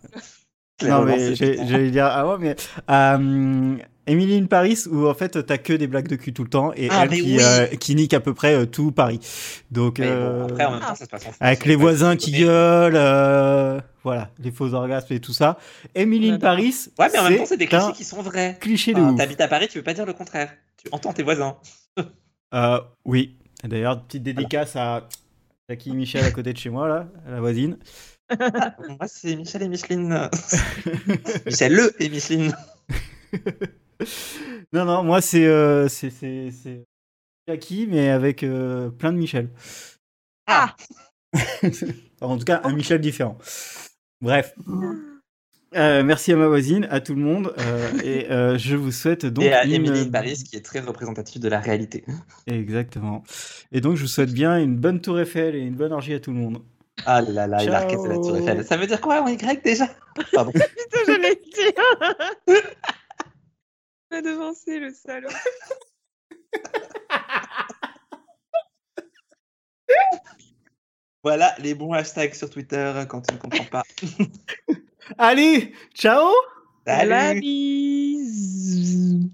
Non mais putain. j'allais dire ah ouais mais euh, Emily in Paris où en fait t'as que des blagues de cul tout le temps et Ah, elle qui, oui. euh, qui nique à peu près euh, tout Paris. Donc Mais euh, bon, après, en même temps, ça se passe en France. avec les voisins qui gueulent, euh, voilà, les faux orgasmes et tout ça. Emily in. Paris, Ouais, mais en même temps, c'est des clichés qui sont vrais. cliché de Enfin, ouf. T'habites à Paris, tu veux pas dire le contraire. Tu entends tes voisins. Euh, oui. D'ailleurs, petite dédicace à Jackie et Michel à côté de chez moi là, à la voisine. Moi, c'est Michel et Micheline. Michel Le et Micheline. non, non, moi c'est euh, c'est c'est c'est Jackie mais avec euh, plein de Michel. Ah. en tout cas, un Michel différent. Bref. Euh, merci à ma voisine, à tout le monde, euh, et euh, je vous souhaite donc et à une... Emily in Paris, qui est très représentative de la réalité. Exactement. Et donc je vous souhaite bien une bonne tour Eiffel et une bonne orgie à tout le monde. Ah là là, il a la tour Eiffel. Ça veut dire quoi en Y déjà? Pardon. Putain, j'allais dire. M'a devancé le salaud. Voilà les bons hashtags sur Twitter quand tu ne comprends pas. Allez, ciao La Salut bise.